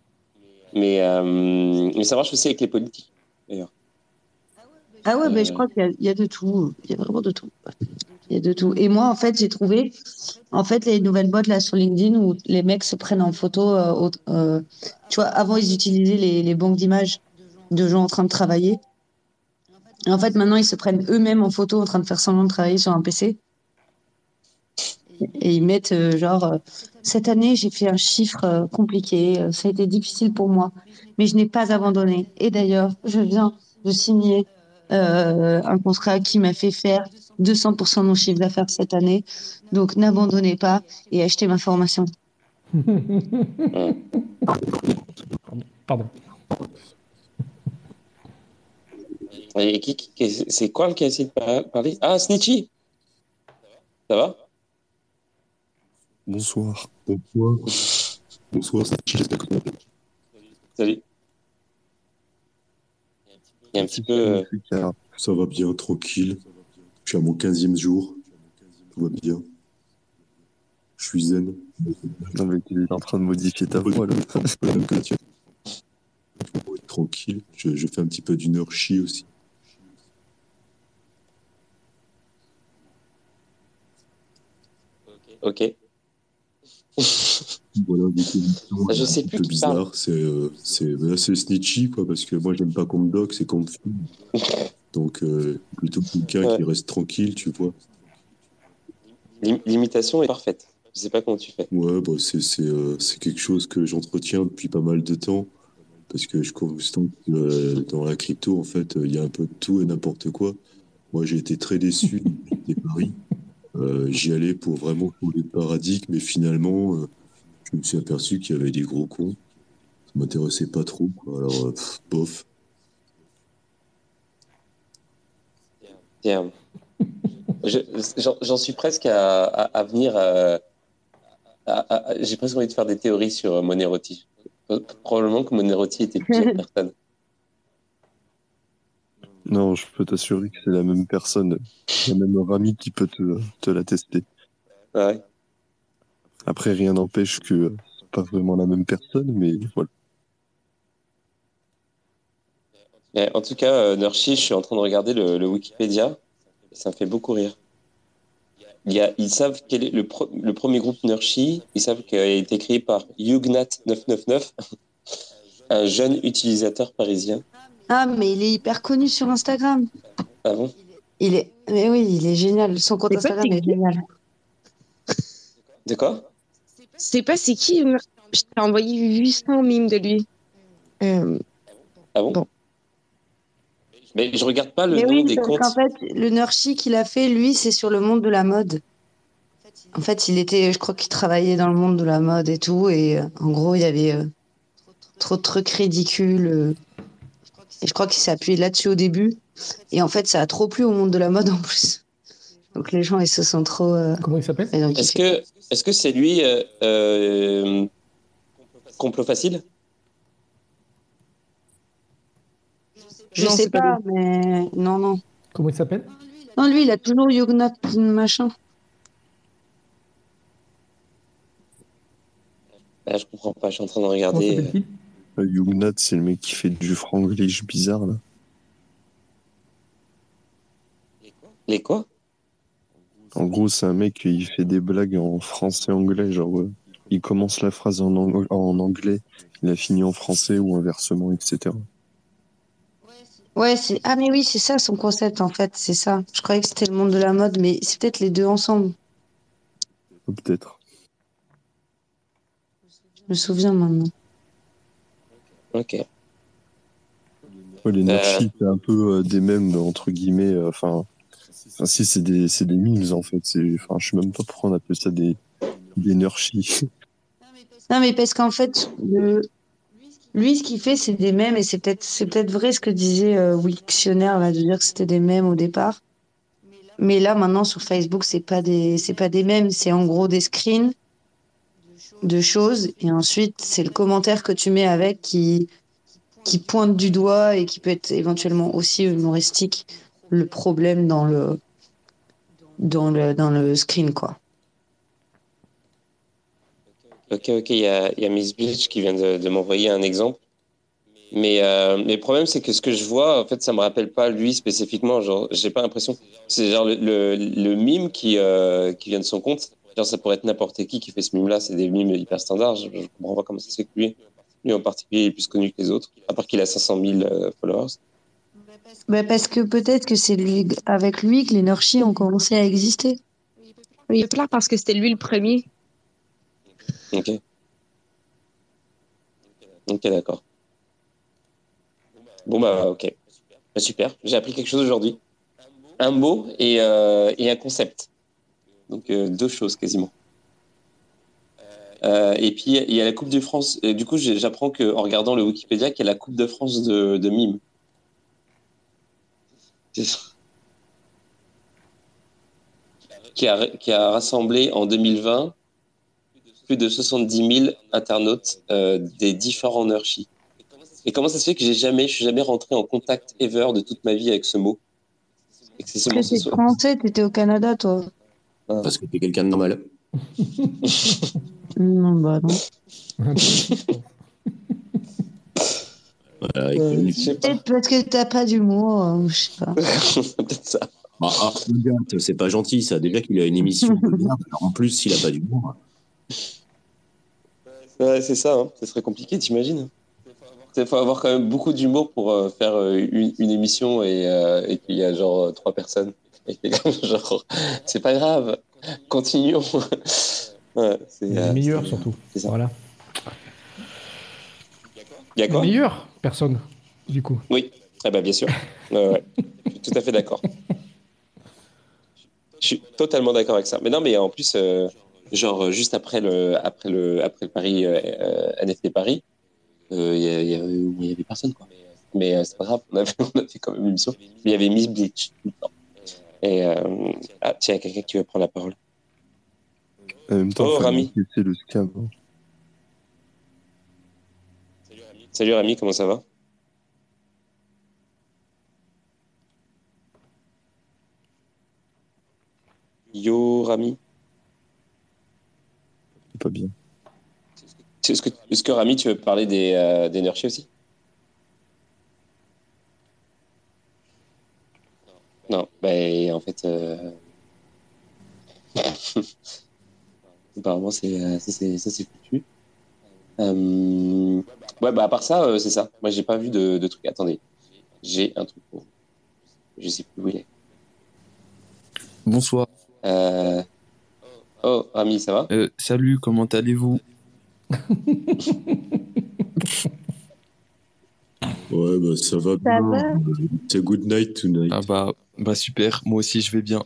S2: Mais, euh, mais ça marche aussi avec les politiques, d'ailleurs.
S5: Ah ouais,
S2: Euh,
S5: mais je crois qu'il y, a de tout. Il y a vraiment de tout. Il y a de tout. Et moi, en fait, j'ai trouvé, en fait, les nouvelles boîtes là sur LinkedIn où les mecs se prennent en photo. euh, euh, tu vois, avant, ils utilisaient les, banques d'images de gens en train de travailler. Et en fait, maintenant, ils se prennent eux-mêmes en photo en train de faire semblant de travailler sur un PC. Et ils mettent euh, genre, cette année, j'ai fait un chiffre compliqué, ça a été difficile pour moi, mais je n'ai pas abandonné. Et d'ailleurs, je viens de signer un contrat qui m'a fait faire 200% de mon chiffre d'affaires cette année. Donc, n'abandonnez pas et achetez ma formation. (laughs)
S4: Pardon.
S2: Et qui, qui- c'est Quarl qui a essayé de par- parler Ah, Snitchy Ça va?
S6: Bonsoir.
S7: Bonsoir. Bonsoir, c'est j'espère que tu m'entends.
S2: Salut. Il y a un petit peu. euh,
S7: Ça va bien, tranquille. Je suis à mon 15e jour. Tout va bien. Je suis zen.
S6: Non, mais tu es en train de modifier ta voix, là. (laughs)
S7: Tranquille. Je, je fais un petit peu d'une heure chi aussi.
S2: Ok. (laughs)
S7: Voilà, des émissions
S2: Je sais plus qui parle.
S7: C'est euh, c'est snitchy, quoi, parce que moi, j'aime pas qu'on me doc, c'est qu'on me filme. Donc, euh, plutôt quelqu'un
S2: Ouais.
S7: qui reste tranquille, tu vois.
S2: L'im- L'imitation est parfaite. Je sais pas comment tu fais.
S7: Ouais, bah, c'est euh, quelque chose que j'entretiens depuis pas mal de temps. Parce que je constate que euh, dans la crypto, en fait, euh, il y a un peu de tout et n'importe quoi. Moi, j'ai été très déçu des paris. J'y allais pour vraiment changer de paradigme, mais finalement, je me suis aperçu qu'il y avait des gros cons. Ça m'intéressait pas trop, quoi. Alors, euh, pff, bof.
S2: Tiens. Je- J'en suis presque à, à, à venir. euh, à- à- à- J'ai presque envie de faire des théories sur euh, Monerotti. Probablement que Monerotti était plusieurs (laughs) personnes.
S6: Non, je peux t'assurer que c'est la même personne, la même Rami qui peut te, te l'attester.
S2: Ouais.
S6: Après, rien n'empêche que euh, c'est pas vraiment la même personne, mais voilà.
S2: Mais en tout cas, euh, Nurshi, je suis en train de regarder le, le Wikipédia. Ça me fait beaucoup rire. Il y a, ils savent quel est le, pro- le premier groupe Nurshi. Ils savent qu'il a été créé par Hugnat999, (laughs) un jeune utilisateur parisien.
S5: Ah, mais il est hyper connu sur Instagram.
S2: Ah bon?
S5: Il est, mais oui, il est génial. Son compte Instagram est génial.
S2: De quoi?
S3: C'est pas c'est qui Je t'ai envoyé 800 mimes de lui. Euh,
S2: Ah bon,
S3: Bon.
S2: Mais je regarde pas le
S5: Mais
S2: nom
S5: oui,
S2: des comptes.
S5: qu'en fait, le Nurshi qu'il a fait, lui, c'est sur le monde de la mode. En fait, il était, je crois qu'il travaillait dans le monde de la mode et tout, et euh, en gros, il y avait euh, trop de trucs ridicules. euh, et je crois qu'il s'est appuyé là-dessus au début. Et en fait, ça a trop plu au monde de la mode en plus. Donc les gens, ils se sont trop. euh,
S4: Comment il s'appelle?
S2: Est-ce que est-ce que c'est lui euh, euh, complot facile?
S5: Je
S3: Non,
S5: sais
S3: pas
S5: pas, mais non, non.
S4: Comment il s'appelle?
S5: Non, lui, il a toujours Yugnat machin.
S2: Ah, Je comprends pas. Je suis en train de regarder. euh,
S6: Euh, Yugnat, c'est le mec qui fait du franglish bizarre, là.
S2: Les quoi?
S6: En gros, c'est un mec qui fait des blagues en français anglais, genre euh, il commence la phrase en, ang- en anglais, il a fini en français ou inversement, etc.
S5: Ouais, c'est ah mais oui, c'est ça son concept en fait, c'est ça. Je croyais que c'était le monde de la mode, mais c'est peut-être les deux ensemble.
S6: Ou Peut-être.
S5: Je me souviens maintenant.
S2: Ok.
S6: Ouais, les
S2: Euh.
S6: C'est un peu euh, des mêmes, entre guillemets. euh, Enfin, si, c'est des, des memes, en fait. C'est- Enfin, je sais même pas pourquoi on appelle ça des, des. (laughs)
S5: Non, mais parce qu'en fait, lui, ce qu'il fait, c'est des mèmes, et c'est peut-être peut-être vrai ce que disait euh, Wiktionnaire, de dire que c'était des mèmes au départ. Mais là, maintenant, sur Facebook, c'est pas des pas des mèmes, c'est en gros des screens de choses, et ensuite, c'est le commentaire que tu mets avec qui qui pointe du doigt et qui peut être éventuellement aussi humoristique le problème dans le dans le dans le screen quoi.
S2: Ok, ok. Il y a, y a Miss Bleach qui vient de, m'envoyer un exemple. Mais, euh, mais le problème, c'est que ce que je vois, en fait, ça me rappelle pas lui spécifiquement. Genre, j'ai pas l'impression. C'est genre le, le, mime qui, euh, qui vient de son compte. Genre, ça pourrait être n'importe qui qui fait ce mime-là. C'est des mimes hyper standards. Je, je comprends pas comment ça se que lui, lui en particulier, est plus connu que les autres. À part qu'il a 500 000 euh, followers.
S5: Bah, parce que peut-être que c'est lui avec lui que les Nurshi ont commencé à exister.
S3: il est clair parce que c'était lui le premier.
S2: Ok. Ok, d'accord. Bon, bah, ok. Bah, super. J'ai appris quelque chose aujourd'hui. Un mot et, euh, et un concept. Donc, euh, deux choses quasiment. Euh, et puis, il y a la Coupe de France. Et du coup, j'apprends qu'en regardant le Wikipédia, qu'il y a la Coupe de France de, de mime. Qui a, qui a rassemblé en 2020 plus de 70 000 internautes euh, des différents Nurshi. Et comment ça se fait que j'ai jamais, je suis jamais rentré en contact ever de toute ma vie avec ce mot? Et que c'est
S5: Parce
S2: ce
S5: français, t'étais au Canada, toi.
S1: Parce que t'es quelqu'un de normal. (laughs) (laughs)
S5: Non, bah non. (laughs)
S1: Voilà,
S5: Euh. Peut-être parce que t'as pas d'humour, euh, je sais pas. (laughs)
S2: Peut-être ça.
S1: Ah, ah, c'est pas gentil ça. Déjà qu'il a une émission (laughs) de merde, alors en plus s'il a pas d'humour.
S2: Ouais, c'est ça, hein. ce serait compliqué, t'imagines Il faut avoir quand même beaucoup d'humour pour euh, faire euh, une, une émission et, euh, et qu'il y a genre trois personnes. Et que, (laughs) genre, c'est pas grave, continuons. ouais, c'est, euh, c'est-
S4: surtout.
S2: c'est ça.
S4: Voilà.
S2: Il y a
S4: Les
S2: quoi
S4: meilleurs Personne, du coup.
S2: Oui, ah bah, bien sûr. Ouais. Je suis tout à fait d'accord. Je suis totalement d'accord avec ça. Mais non, mais en plus, euh, genre juste après le, après le, après le Paris euh, euh, NFT Paris, euh, il y, a- il y avait- il y avait personne quoi. Mais euh, c'est pas grave, on a, fait, (laughs) on a fait quand même une émission. Mais il y avait Miss Bleach tout le temps. Et euh, ah tiens, il y a quelqu'un qui veut prendre la parole.
S6: En même temps,
S2: Oh, Rami.
S6: enquêter le scam. hein.
S2: Salut Rami, comment ça va? Yo Rami.
S6: C'est pas bien.
S2: Est-ce que, que Rami, tu veux parler des, euh, des aussi? Non, ben en fait, euh... (laughs) apparemment euh, c'est ça c'est foutu. Euh... Ouais, bah à part ça, euh, c'est ça. Moi j'ai pas vu de, de truc. Attendez, j'ai un truc pour vous. Je sais plus où il est.
S8: Bonsoir.
S2: Euh... Oh, Rami, ça va?
S8: Euh, salut, comment allez-vous? (laughs)
S1: Ouais, bah ça va
S5: Ça
S1: bien.
S5: va?
S1: C'est good night tonight.
S8: Ah bah, bah super, moi aussi je vais bien.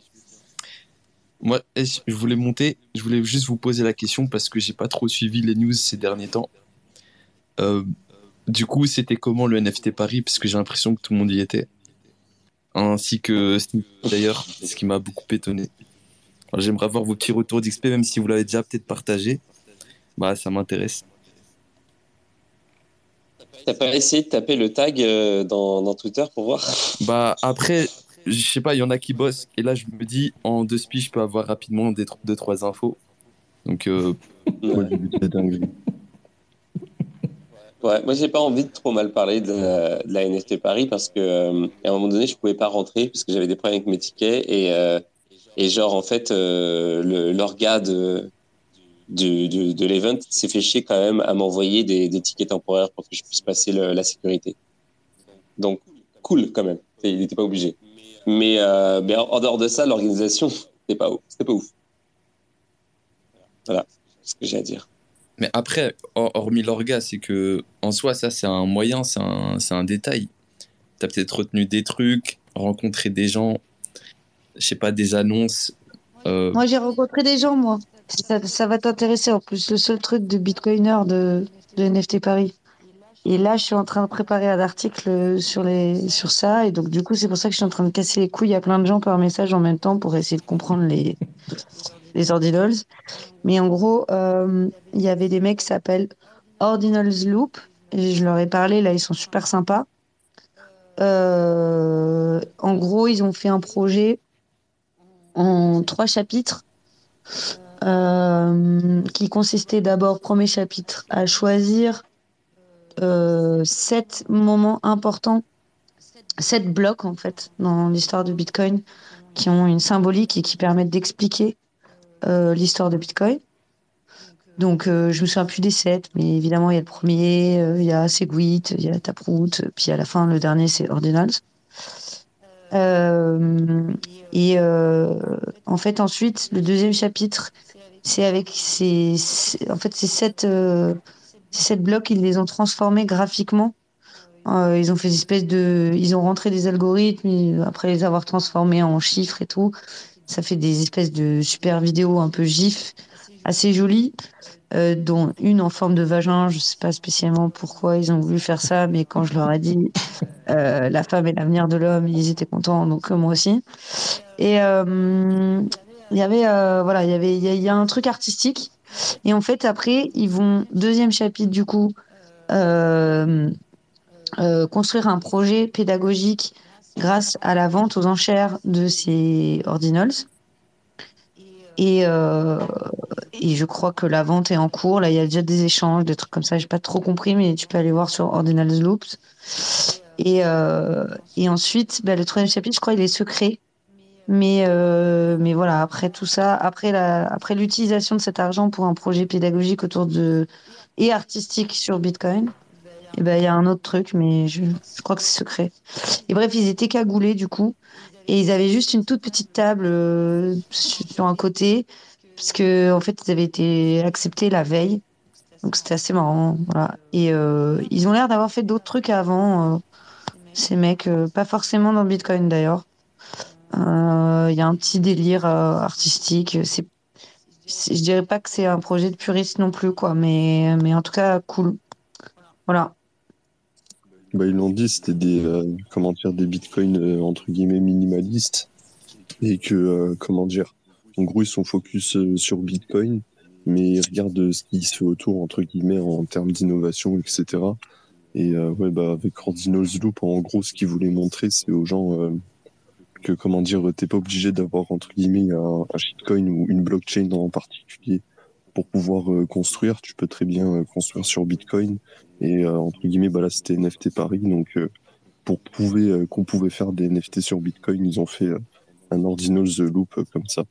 S8: Moi, je voulais monter, je voulais juste vous poser la question parce que j'ai pas trop suivi les news ces derniers temps. Euh, du coup, c'était comment le NFT Paris? Parce que j'ai l'impression que tout le monde y était. Ainsi que d'ailleurs, ce qui m'a beaucoup étonné. J'aimerais avoir vos petits retours d'XP, même si vous l'avez déjà peut-être partagé. Bah, ça m'intéresse.
S2: T'as pas essayé de taper le tag euh, dans, dans Twitter pour voir?
S8: Bah après, je sais pas, il y en a qui bossent. Et là, je me dis, en deux spies, je peux avoir rapidement des, deux, trois infos. Donc, euh,
S6: Moi.
S2: Ouais, moi j'ai pas envie de trop mal parler de la, de la NFT Paris parce que euh, à un moment donné je pouvais pas rentrer parce que j'avais des problèmes avec mes tickets et euh, et genre en fait euh, le l'orga de de, de, de l'event s'est fait chier quand même à m'envoyer des, des tickets temporaires pour que je puisse passer le- la sécurité. Donc cool quand même, il n'était pas obligé. Mais euh, mais en dehors de ça l'organisation c'était pas ouf, c'était pas ouf. Voilà ce que j'ai à dire.
S8: mais après, hor- hormis l'orga, c'est que en soi, ça, c'est un moyen, c'est un, détail. T'as peut-être retenu des trucs, rencontré des gens, je sais pas, des annonces. euh,
S5: Moi, j'ai rencontré des gens, moi. Ça, ça va t'intéresser en plus. Le seul truc de Bitcoiner de, de NFT Paris. Et là, je suis en train de préparer un article sur, les, sur ça. Et donc, du coup, c'est pour ça que je suis en train de casser les couilles à plein de gens par message en même temps pour essayer de comprendre les, (laughs) les ordinals. Mais en gros, euh, il y avait des mecs qui s'appellent Ordinals Loop. Et je leur ai parlé, là, ils sont super sympas. Euh, en gros, ils ont fait un projet en trois chapitres euh, qui consistait d'abord, premier chapitre, à choisir euh, sept moments importants, sept blocs en fait dans l'histoire de Bitcoin qui ont une symbolique et qui permettent d'expliquer euh, l'histoire de Bitcoin. Donc euh, je me souviens plus des sept, mais évidemment il y a le premier, euh, il y a Segwit, il y a Taproot, puis à la fin le dernier c'est Ordinals. Euh, et euh, en fait ensuite le deuxième chapitre c'est avec ces sept euh, ces sept blocs ils les ont transformés graphiquement Euh, ils ont fait des espèces de ils ont rentré des algorithmes après les avoir transformés en chiffres et tout ça fait des espèces de super vidéos un peu gif assez jolies euh, dont une en forme de vagin je sais pas spécialement pourquoi ils ont voulu faire ça mais quand je leur ai dit (laughs) euh, la femme est l'avenir de l'homme ils étaient contents donc euh, moi aussi. Et euh, il y avait euh, voilà il y avait il y, y a un truc artistique Et en fait, après, ils vont, deuxième chapitre du coup, euh, euh, construire un projet pédagogique grâce à la vente aux enchères de ces ordinals. Et, euh, et je crois que la vente est en cours. Là, il y a déjà des échanges, des trucs comme ça. J'ai pas trop compris, mais tu peux aller voir sur Ordinals Loops. Et, et ensuite, bah, le troisième chapitre, je crois, il est secret. Mais, euh, mais voilà, après tout ça, après la, après l'utilisation de cet argent pour un projet pédagogique autour de et artistique sur Bitcoin, et ben il y a un autre truc, mais je, je crois que c'est secret. Et bref, ils étaient cagoulés du coup, et ils avaient juste une toute petite table euh, sur un côté, parce que en fait ils avaient été acceptés la veille, donc c'était assez marrant, voilà. Et euh, ils ont l'air d'avoir fait d'autres trucs avant, euh, ces mecs, euh, pas forcément dans Bitcoin d'ailleurs. Euh, Il y a un petit délire euh, artistique. C'est, je dirais pas que c'est un projet de puriste non plus, quoi, mais, mais en tout cas, cool. Voilà.
S6: Bah, ils l'ont dit, c'était des, euh, comment dire, des bitcoins entre guillemets minimalistes et que, comment dire, en gros, ils sont focus sur Bitcoin, mais ils regardent ce qui se fait autour, entre guillemets, en termes d'innovation, etc. Et ouais, bah, avec Ordinals Loop, en gros, ce qu'ils voulaient montrer, c'est aux gens que, comment dire, t'es pas obligé d'avoir, entre guillemets, un, shitcoin ou une blockchain en particulier pour pouvoir euh, construire. Tu peux très bien euh, construire sur Bitcoin. Et euh, entre guillemets, bah là, c'était NFT Paris. Donc, pour prouver qu'on pouvait faire des NFT sur Bitcoin, ils ont fait un Ordinals Loop euh, comme ça.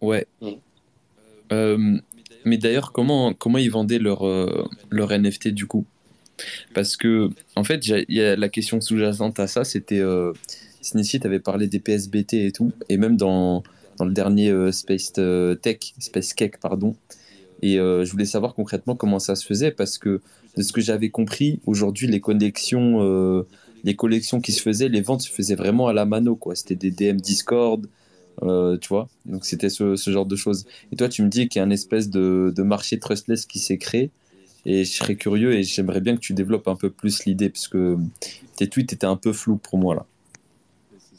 S8: Ouais. Mais d'ailleurs, comment, comment ils vendaient leur, leur NFT du coup? Parce que, en fait, y a la question sous-jacente à ça, c'était. Euh, Sneezy, t'avais parlé des PSBT et tout, et même dans, dans le dernier euh, Space euh, Tech, Space Cake, pardon. Et euh, je voulais savoir concrètement comment ça se faisait, parce que de ce que j'avais compris, aujourd'hui, les connexions, euh, les collections qui se faisaient, les ventes se faisaient vraiment à la mano, quoi. C'était des DM Discord, tu vois. Donc c'était ce, genre de choses. Et toi, tu me dis qu'il y a un espèce de marché trustless qui s'est créé. Et je serais curieux et j'aimerais bien que tu développes un peu plus l'idée, parce que tes tweets étaient un peu flous pour moi là.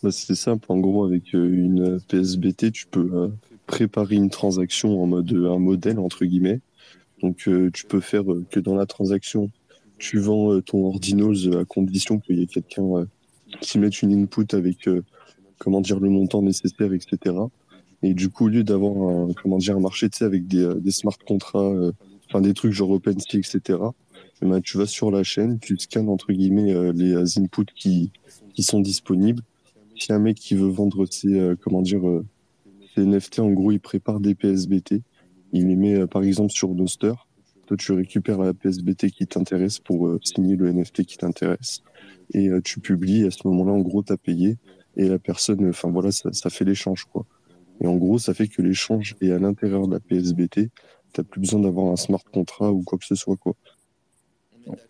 S6: Bah, c'est simple. En gros, avec euh, une PSBT, tu peux euh, préparer une transaction en mode euh, un modèle, entre guillemets. Donc, tu peux faire que dans la transaction, tu vends ton ordinals à condition qu'il y ait quelqu'un qui mette une input avec, comment dire, le montant nécessaire, etc. Et du coup, au lieu d'avoir un, comment dire, un marché, avec des, smart contrats, enfin, des trucs genre OpenSea, etc., eh ben, tu vas sur la chaîne, tu scannes, entre guillemets, euh, les euh, inputs qui, qui sont disponibles. Si un mec qui veut vendre ses, euh, comment dire, euh, ses NFT, en gros, il prépare des PSBT. Il les met, euh, par exemple, sur Noster. Toi, tu récupères la PSBT qui t'intéresse pour euh, signer le NFT qui t'intéresse. Et tu publies. À ce moment-là, en gros, t'as payé. Et la personne, enfin, voilà, ça, ça fait l'échange, quoi. Et en gros, ça fait que l'échange est à l'intérieur de la PSBT. T'as plus besoin d'avoir un smart contract ou quoi que ce soit, quoi.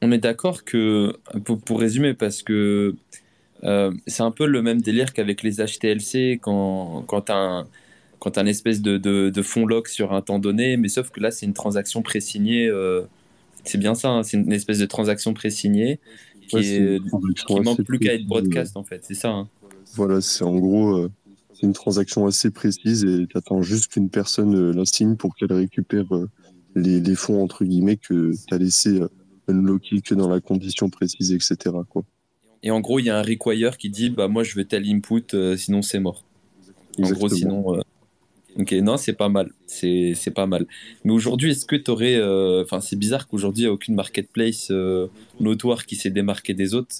S8: On est d'accord que, pour, pour résumer, parce que euh, c'est un peu le même délire qu'avec les HTLC quand, quand tu as un, quand t'as une espèce de, de, de fond lock sur un temps donné, mais sauf que là, c'est une transaction présignée. euh, c'est bien ça, hein, c'est une espèce de transaction présignée qui,
S6: Ouais,
S8: est, qui manque plus qu'à être
S6: précise,
S8: broadcast, en fait. C'est ça. hein.
S6: Voilà, c'est en gros euh, c'est une transaction assez précise et tu attends juste qu'une personne euh, la signe pour qu'elle récupère euh, les, les fonds entre guillemets que tu as laissé euh, unlocker que dans la condition précise, etc. Quoi.
S8: Et en gros, il y a un require qui dit bah, Moi, je veux tel input, euh, sinon c'est mort. En gros, sinon. euh, Ok, non, c'est pas mal. C'est c'est pas mal. Mais aujourd'hui, est-ce que tu aurais. Enfin, c'est bizarre qu'aujourd'hui, il n'y a aucune marketplace notoire qui s'est démarquée des autres.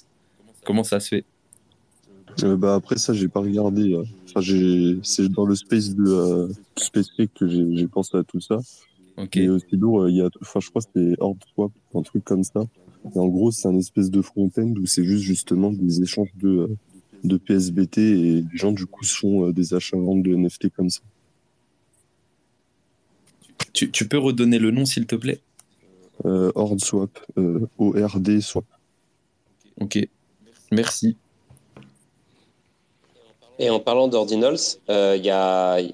S8: Comment ça se fait?
S6: Euh, bah après ça j'ai pas regardé. euh. Enfin c'est dans le space de euh, que j'ai pensé à tout ça. Et aussi lourd, il y a enfin je crois que c'était Swap, un truc comme ça. Et en gros c'est un espèce de front-end où c'est juste justement des échanges de euh, de PSBT et les gens du coup font euh, des achats-ventes de NFT comme ça.
S8: Tu, tu peux redonner le nom, s'il te plaît?
S6: Euh, Horde Swap, euh, ORD Swap.
S8: Ok. Merci.
S2: Et en parlant d'Ordinals, euh,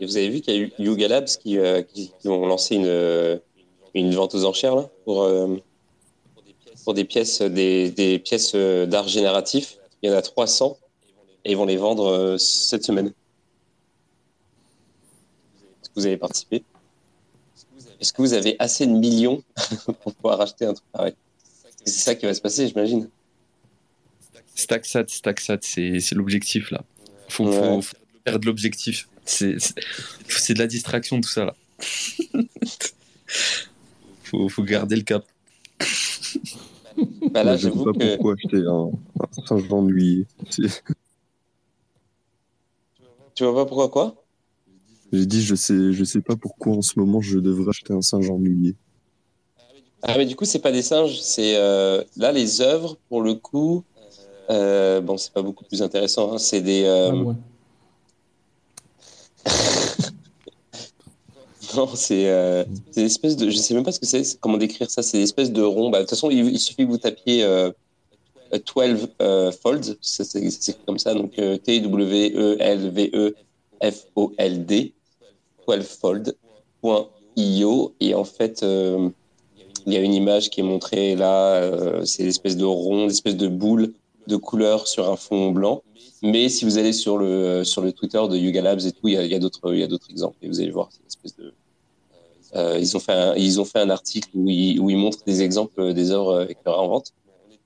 S2: vous avez vu qu'il y a eu Yuga Labs qui, euh, qui, ont lancé une, euh, une vente aux enchères pour, euh, pour des pièces, des, des pièces euh, d'art génératif. Il y en a 300 et ils vont les vendre euh, cette semaine. vous avez participé? Est-ce que vous avez assez de millions (laughs) pour pouvoir acheter un truc pareil? C'est ça qui va se passer, j'imagine.
S8: Stacksat, Stacksat, c'est l'objectif là. Faut,
S2: Ouais.
S8: faut, de l'objectif. C'est de la distraction tout ça là. (laughs) faut, faut garder le cap.
S2: Bah là,
S6: je ne sais pas
S2: que
S6: pourquoi acheter un, un Saint-Jean de Nuit. C'est- (laughs)
S2: tu vois pas pourquoi quoi?
S6: J'ai dit, je sais, je sais pas pourquoi en ce moment je devrais acheter un Saint-Jean nuit.
S2: Ah mais du coup c'est pas des singes, c'est euh, là les œuvres pour le coup. Euh, bon c'est pas beaucoup plus intéressant, hein, c'est des euh,
S4: Ah, ouais. (laughs)
S2: non c'est euh, c'est des espèces de je sais même pas ce que c'est, comment décrire ça, c'est des espèces de ronds. Bah, de toute façon il, il suffit que vous tapiez euh, 12 euh, folds, c'est comme ça donc euh, T W E L V E F O L D 12fold.io et en fait euh, il y a une image qui est montrée là, euh, c'est une espèce de rond, une espèce de boule de couleur sur un fond blanc. Mais si vous allez sur le sur le Twitter de Yuga Labs et tout, il y a, y a d'autres exemples et vous allez voir, espèce de euh, ils ont fait un, ils ont fait un article où ils où ils montrent des exemples des œuvres avec leur invente.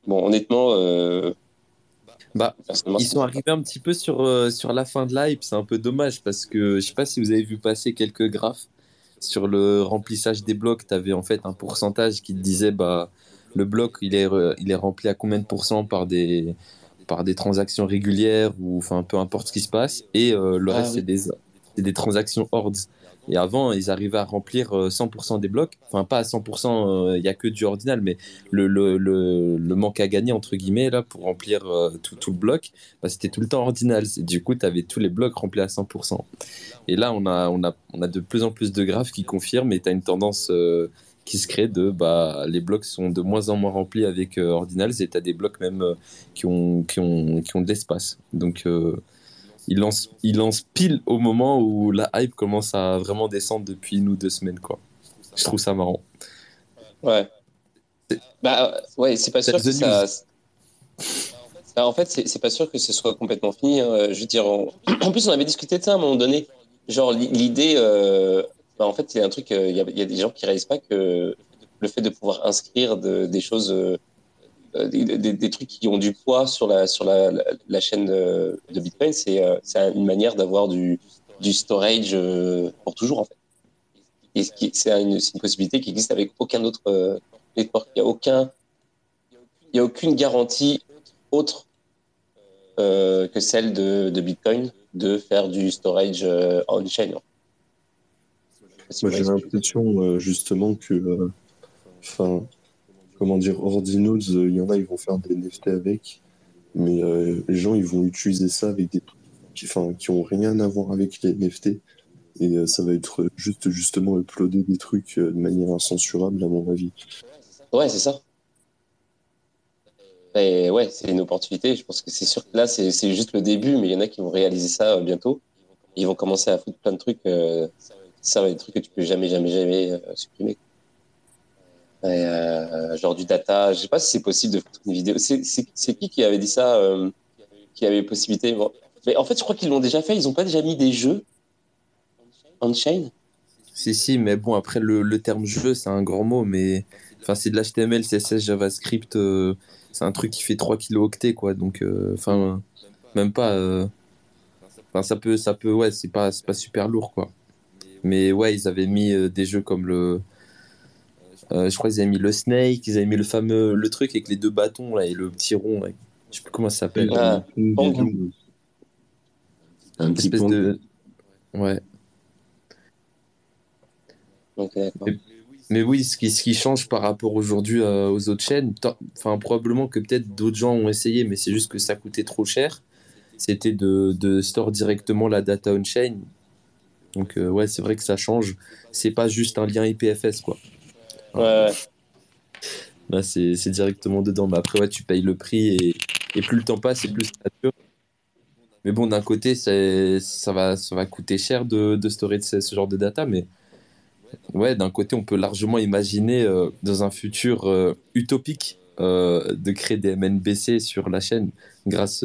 S2: Bon, honnêtement, euh,
S8: Bah, Ils sont arrivés un petit peu sur, euh, sur la fin de l'hype, c'est un peu dommage parce que je sais pas si vous avez vu passer quelques graphes sur le remplissage des blocs. Tu avais en fait un pourcentage qui te disait bah, le bloc il est, il est rempli à combien de pourcents par des, par des transactions régulières ou enfin peu importe ce qui se passe. Et euh, le
S2: Ah
S8: reste
S2: oui.
S8: c'est des, c'est des transactions hordes. Et avant, ils arrivaient à remplir euh, 100% des blocs. Enfin, pas à 100%, il y a que du ordinal, mais le, le, le, le manque à gagner, entre guillemets, là, pour remplir euh, tout, tout le bloc, bah, c'était tout le temps ordinal. Du coup, tu avais tous les blocs remplis à 100%. Et là, on a, on a, on a de plus en plus de graphes qui confirment et tu as une tendance euh, qui se crée de bah, les blocs sont de moins en moins remplis avec euh, ordinals et tu as des blocs même euh, qui, ont, qui, ont, qui ont de l'espace. Donc, euh, il lance, il lance pile au moment où la hype commence à vraiment descendre depuis une ou deux semaines. Quoi. Je trouve ça marrant.
S2: Ouais. Bah ouais, c'est pas sûr que ça. Bah, en fait, c'est pas sûr que ce soit complètement fini. hein. Je veux dire, on- (clears throat) en plus, on avait discuté de ça à un moment donné. Genre l'i- l'idée, euh, bah, en fait, il y a un truc. euh, Il y, des gens qui réalisent pas que le fait de pouvoir inscrire de- des choses, euh, euh, des, trucs qui ont du poids sur la chaîne de, Bitcoin, c'est une manière d'avoir du storage pour toujours. Et c'est une, possibilité qui existe avec aucun autre network. Il n'y a aucun, il a aucune garantie autre que celle de, de Bitcoin de faire du storage on-chain.
S6: Moi, j'ai l'impression euh, justement que, euh, enfin, comment dire, Ordinals, euh, il y en a, ils vont faire des NFT avec, mais les gens, ils vont utiliser ça avec des trucs qui, enfin, qui ont rien à voir avec les NFT. Et euh, ça va être juste justement uploader des trucs euh, de manière incensurable, à mon avis.
S2: Ouais, c'est ça. Et ouais, c'est une opportunité. Je pense que c'est sûr que là, c'est c'est juste le début, mais il y en a qui vont réaliser ça euh, bientôt. Ils vont commencer à foutre plein de trucs. Ça va être des trucs que tu peux jamais, jamais, jamais euh, supprimer. Euh, genre du data. Je sais pas si c'est possible de foutre une vidéo. C'est qui qui avait dit ça euh, Qui avait possibilité? Mais en fait, je crois qu'ils l'ont déjà fait. Ils ont pas déjà mis des jeux on-chain
S8: Si, si, mais bon, après, le, terme jeu, c'est un grand mot, mais enfin, c'est de l'HTML, CSS, JavaScript, c'est un truc qui fait 3 kilooctets, quoi. Donc, enfin, même pas. Enfin, ça peut, ça peut, ouais, c'est pas, pas super lourd, quoi. Mais ouais, ils avaient mis euh, des jeux comme le. euh, je crois qu'ils avaient mis le Snake, ils avaient mis le fameux. Le truc avec les deux bâtons, là, et le petit rond, là. Je sais plus comment ça s'appelle.
S2: Ah,
S1: Un petit
S8: espèce de. Ouais. Mais oui, ce qui, ce qui change par rapport aujourd'hui euh, aux autres chaînes, enfin probablement que peut-être d'autres gens ont essayé, mais c'est juste que ça coûtait trop cher. C'était de, de store directement la data on-chain. Donc euh, ouais, c'est vrai que ça change. C'est pas juste un lien IPFS quoi.
S2: Ouais, ouais.
S8: Là, c'est directement dedans. Mais après, ouais, tu payes le prix et, et plus le temps passe et plus ça dure. Mais bon, d'un côté, ça va, ça va coûter cher de, de storer ce, ce genre de data. Mais ouais, d'un côté, on peut largement imaginer euh, dans un futur euh, utopique euh, de créer des MNBC sur la chaîne grâce,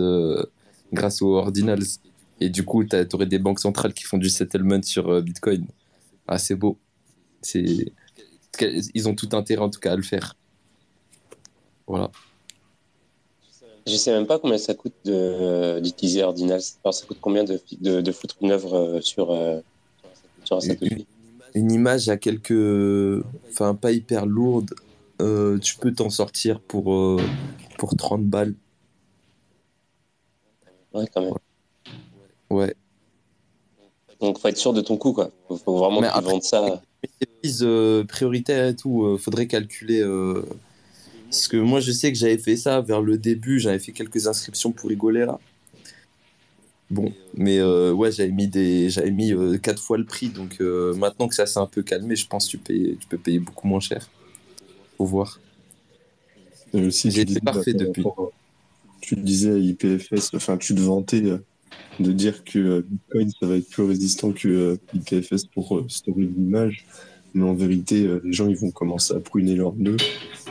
S8: grâce aux ordinals. Et du coup, tu aurais des banques centrales qui font du settlement sur euh, Bitcoin. Ah, c'est beau. C'est... Ils ont tout intérêt en tout cas à le faire. Voilà.
S2: Je sais même pas combien ça coûte d'utiliser Ordinal. Alors, ça coûte combien de, de, de foutre une œuvre euh, sur, euh, sur un Satoshi
S8: Une image à quelques. Enfin, pas hyper lourde. euh, tu peux t'en sortir pour, euh, pour 30 balles.
S2: Ouais, quand même.
S8: Ouais.
S2: Donc, faut être sûr de ton coût, quoi. Faut, faut vraiment
S8: Mais
S2: que tu
S8: après-
S2: vendes ça.
S8: Euh, prioritaires et tout, euh, faudrait calculer. euh, Parce que moi, je sais que j'avais fait ça vers le début, j'avais fait quelques inscriptions pour rigoler là. Bon, mais euh, ouais, j'avais mis des, j'avais mis euh, quatre fois le prix, donc euh, maintenant que ça s'est un peu calmé, je pense que tu, payes- tu peux payer beaucoup moins cher. Faut voir.
S6: Aussi,
S8: J'ai été parfait
S6: par
S8: depuis.
S6: Tu disais à IPFS, enfin, tu te vantais euh, de dire que euh, Bitcoin, ça va être plus résistant que euh, IPFS pour euh, storer l'image. Mais en vérité, euh, les gens, ils vont commencer à pruner leurs nœuds.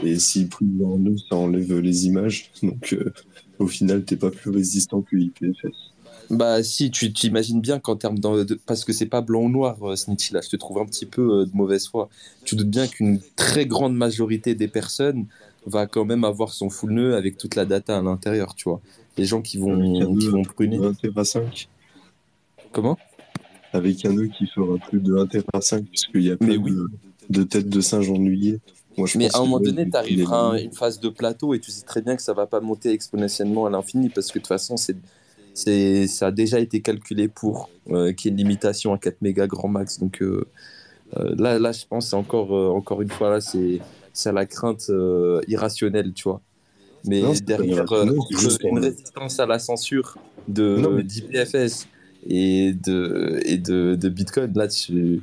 S6: Et s'ils prunent leurs nœuds, ça enlève les images. Donc, euh, au final, t'es pas plus résistant que IPFS.
S8: Bah si, tu t'imagines bien qu'en termes de, Parce que c'est pas blanc ou noir, euh, Snitchy, là, je te trouve un petit peu euh, de mauvaise foi. Tu doutes bien qu'une très grande majorité des personnes va quand même avoir son full nœud avec toute la data à l'intérieur, tu vois. Les gens qui vont, qui vont pruner.
S6: de 1 Tera 5.
S8: Comment?
S6: Avec un nœud qui fera plus de 1 Tera 5, puisqu'il y a pas
S8: oui.
S6: de, de tête de singe ennuyée. Moi, je
S8: Mais à un moment donné, tu arriveras à une phase de plateau et tu sais très bien que ça va pas monter exponentiellement à l'infini parce que de toute façon, c'est, ça a déjà été calculé pour euh, qu'il y ait une limitation à 4 mégas grand max. Donc euh, euh, là, là, je pense encore, encore une fois, là, c'est, à la crainte irrationnelle, tu vois. Mais
S6: Non,
S8: derrière, une résistance à la censure de,
S6: Non, mais-
S8: d'IPFS et, de, et de, de Bitcoin, là, tu,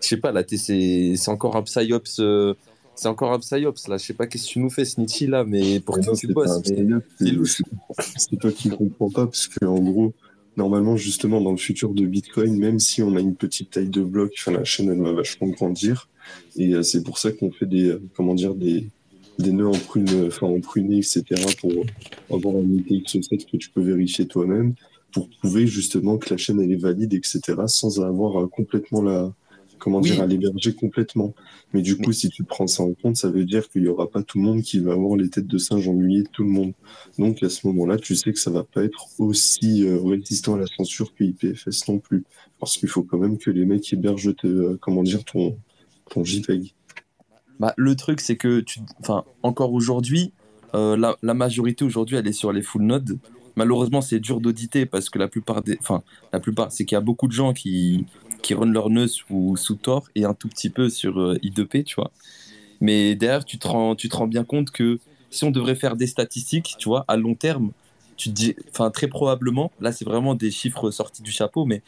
S8: je sais pas, là, t'es- c'est, c'est encore un psyops. euh, c'est encore un psyops, là. Je sais pas qu'est-ce que tu nous fais, Snitchy, là, mais pour
S6: Mais
S8: qui
S6: non,
S8: tu
S6: c'est pas
S8: bosses. c'est
S6: toi qui ne comprends pas, parce que en gros, normalement, justement, dans le futur de Bitcoin, même si on a une petite taille de bloc, enfin, la chaîne, elle va vachement grandir. Et euh, c'est pour ça qu'on fait des, euh, comment dire, des, des nœuds en prune, enfin, en pruné, etc., pour avoir un UTX-7 que tu peux vérifier toi-même, pour prouver justement que la chaîne, elle est valide, etc., sans avoir euh, complètement la, comment
S8: Oui.
S6: dire, à l'héberger complètement. Mais du coup, si tu prends ça en compte, ça veut dire qu'il y aura pas tout le monde qui va avoir les têtes de singe ennuyées de tout le monde. Donc à ce moment-là, tu sais que ça va pas être aussi euh, résistant à la censure que IPFS non plus, parce qu'il faut quand même que les mecs hébergent, te- euh, comment dire, ton ton JPEG.
S8: Bah, le truc, c'est que, tu... enfin, encore aujourd'hui, euh, la, la majorité aujourd'hui, elle est sur les full nodes. Malheureusement, c'est dur d'auditer parce que la plupart des, enfin, la plupart, c'est qu'il y a beaucoup de gens qui qui run leur nœud sous, sous Tor et un tout petit peu sur euh, I2P, tu vois. Mais derrière, tu te rends, tu te rends bien compte que si on devrait faire des statistiques, tu vois, à long terme, tu te dis, enfin, très probablement, là, c'est vraiment des chiffres sortis du chapeau, mais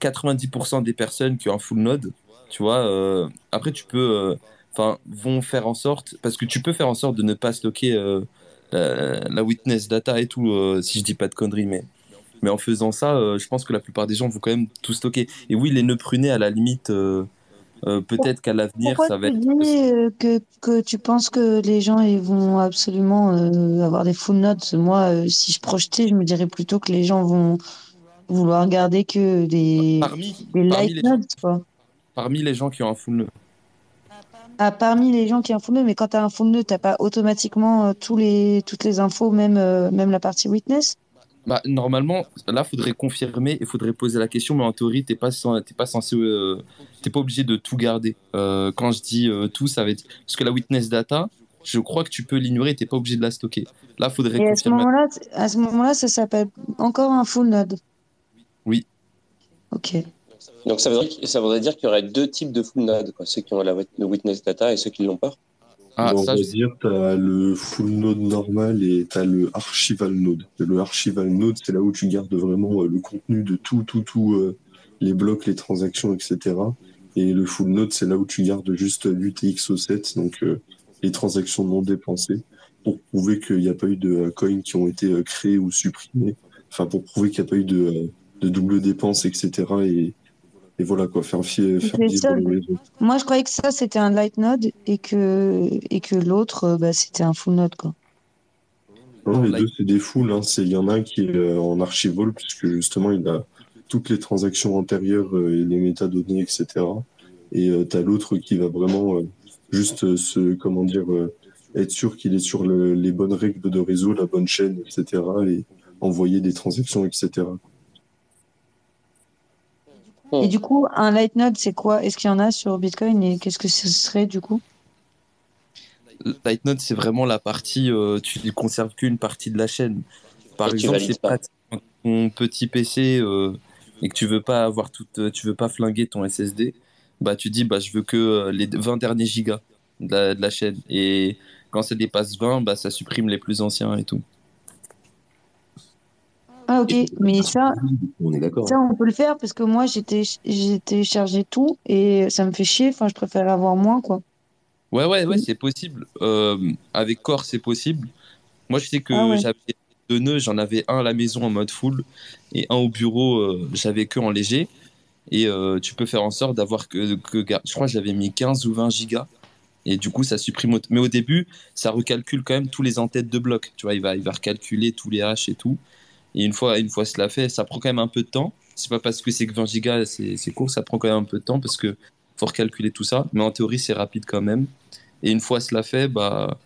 S8: 90% des personnes qui ont un full node, tu vois, euh, après, tu peux, euh, enfin, vont faire en sorte, parce que tu peux faire en sorte de ne pas stocker la, la witness data et tout, euh, si je dis pas de conneries, mais, mais en faisant ça, euh, je pense que la plupart des gens vont quand même tout stocker. Et oui, les nœuds prunés, à la limite, euh, peut-être qu'à l'avenir, ça va être.
S5: que, que tu penses que les gens ils vont absolument avoir des full notes? Moi, si je projetais, je me dirais plutôt que les gens vont vouloir garder que des,
S8: Parmi,
S5: des
S8: parmi, les,
S5: notes, quoi.
S8: parmi les gens qui ont un full nœud.
S5: Ah, parmi les gens qui ont un full node, mais quand tu as un full node, t'as pas automatiquement euh, tous les, toutes les infos, même, euh, même la partie witness?
S8: Bah, normalement, là, faudrait confirmer et faudrait poser la question, mais en théorie, t'es pas, sen- t'es pas censé, euh, pas obligé de tout garder. Euh, quand je dis euh, tout, ça va être parce que la witness data, je crois que tu peux l'ignorer, t'es pas obligé de la stocker. Là, faudrait
S5: Et à ce
S8: confirmer.
S5: à ce moment-là, ça s'appelle encore un full node.
S8: Oui.
S5: Ok.
S2: Donc ça voudrait, ça voudrait dire qu'il y aurait deux types de full node, quoi. ceux qui ont la le witness data et ceux qui l'ont pas.
S8: Ah,
S6: on
S8: ça,
S6: va
S8: je-
S6: dire, tu as le full node normal et tu as le archival node. Le archival node, c'est là où tu gardes vraiment euh, le contenu de tout, tout, tout, euh, les blocs, les transactions, etc. Et le full node, c'est là où tu gardes juste l'UTXO7, donc euh, les transactions non dépensées, pour prouver qu'il n'y a pas eu de euh, coins qui ont été euh, créés ou supprimés. Enfin, pour prouver qu'il n'y a pas eu de, euh, de double dépense, etc. Et, et voilà, quoi, faire, fi- faire
S5: C'est
S6: vivre
S5: ça.
S6: le réseau.
S5: Moi, je croyais que ça, c'était un light node et que, et que l'autre, euh, bah, c'était un full node, quoi.
S6: Non, les deux, c'est des foules. Hein. C'est- Il y en a un qui est euh, en archivol, puisque justement, il a, toutes les transactions antérieures euh, et les métadonnées, etc. Et tu as l'autre qui va vraiment juste se, comment dire, être sûr qu'il est sur le, les bonnes règles de réseau, la bonne chaîne, etc. et envoyer des transactions, etc.
S5: Et du coup, un light node, c'est quoi? Est-ce qu'il y en a sur Bitcoin et qu'est-ce que ce serait du coup?
S8: Light node, c'est vraiment la partie, euh, tu ne conserves qu'une partie de la chaîne. Par
S2: Et
S8: exemple, c'est
S2: pas.
S8: ton petit PC euh, et que tu veux pas avoir toute, euh, tu veux pas flinguer ton SSD, bah tu dis bah je veux que les 20 derniers gigas de la, de la chaîne. Et quand ça dépasse 20, bah ça supprime les plus anciens et tout.
S5: Ah ok, mais ça,
S1: On est d'accord.
S5: ça on peut le faire parce que moi j'ai téléch- j'ai téléchargé tout et ça me fait chier. Enfin, je préfère avoir moins quoi.
S8: Ouais, ouais, ouais,
S5: Oui.
S8: c'est possible. Euh, avec Core, c'est possible. Moi, je sais que
S5: Ah ouais.
S8: j'avais deux nœuds, j'en avais un à la maison en mode full et un au bureau, euh, j'avais que en léger. Et euh, tu peux faire en sorte d'avoir que, que, je crois que j'avais mis 15 ou 20 gigas. Et du coup, ça supprime. Mais au début, ça recalcule quand même tous les en-têtes de blocs. Tu vois, il va, il va recalculer tous les hash et tout. Et une fois, une fois cela fait, ça prend quand même un peu de temps. C'est pas parce que c'est que 20 gigas, c'est court, ça prend quand même un peu de temps parce que faut recalculer tout ça. Mais en théorie, c'est rapide quand même. Et une fois cela fait, bah,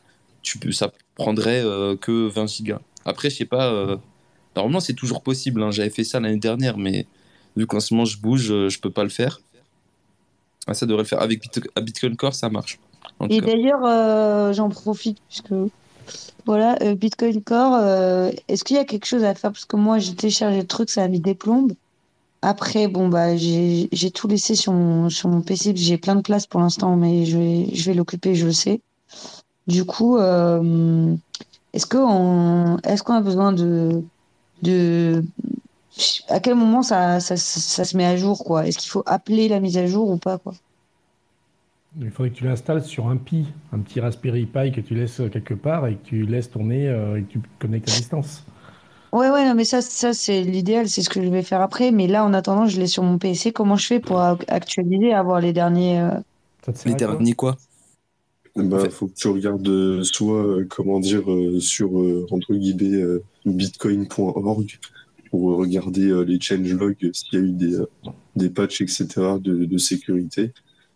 S8: tu peux, ça prendrait euh, que 20 gigas. Après, je sais pas. euh, normalement, c'est toujours possible. hein. J'avais fait ça l'année dernière, mais vu qu'en ce moment je bouge, euh, je peux pas le faire. Ah, ça devrait le faire. Avec Bitcoin Core, ça marche.
S5: Et d'ailleurs, euh, j'en profite puisque voilà, euh, Bitcoin Core, euh, est-ce qu'il y a quelque chose à faire? Parce que moi, j'ai téléchargé le truc, ça a mis des plombes. Après, bon, bah, j'ai, tout laissé sur mon, PC, j'ai plein de place pour l'instant, mais je vais, l'occuper, je le sais. Du coup, euh, est-ce qu'on a besoin de, à quel moment ça, ça se met à jour, quoi? Est-ce qu'il faut appeler la mise à jour ou pas, quoi?
S4: Il faudrait que tu l'installes sur un Pi, un petit Raspberry Pi que tu laisses quelque part et que tu laisses tourner euh, et que tu connectes à distance.
S5: Ouais, ouais, non, mais ça, ça c'est l'idéal, c'est ce que je vais faire après. Mais là, en attendant, je l'ai sur mon PC. Comment je fais pour ac- actualiser, avoir les derniers. euh,
S4: Ça te sert
S8: Les
S4: à quoi
S8: derniers quoi?
S6: Bah,
S8: En fait-
S6: faut que tu regardes euh, soit, euh, comment dire, euh, sur, euh, entre guillemets, euh, bitcoin.org pour regarder euh, les changelogs, s'il y a eu des, euh, des patchs, etc., de, de sécurité.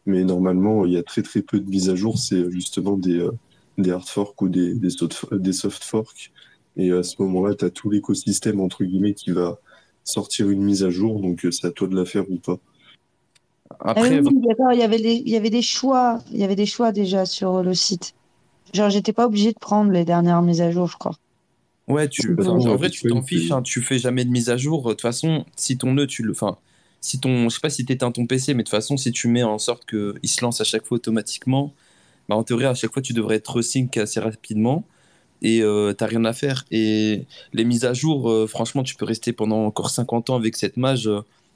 S6: Mais normalement, il y a très très peu de mises à jour. C'est euh, justement des, euh, des hard forks ou des, des, soft, des soft forks. Et à ce moment-là, tu as tout l'écosystème, entre guillemets, qui va sortir une mise à jour. Donc, euh, c'est à toi de la faire ou pas.
S5: Ah
S8: Après,
S5: oui, oui, d'accord, il y avait des, il y avait des choix. Il y avait des choix déjà sur le site. Genre, j'étais pas obligée de prendre les dernières mises à jour, je crois.
S8: Ouais, tu, en vrai, tu t'en fiches, hein, tu fais jamais de mise à jour. De toute façon, si ton nœud, tu le, enfin, si ton, je sais pas si t'éteins ton PC, mais de toute façon, si tu mets en sorte que il se lance à chaque fois automatiquement, bah, en théorie, à chaque fois, tu devrais être resync assez rapidement et euh, t'as rien à faire. Et les mises à jour, euh, franchement, tu peux rester pendant encore 50 ans avec cette mage,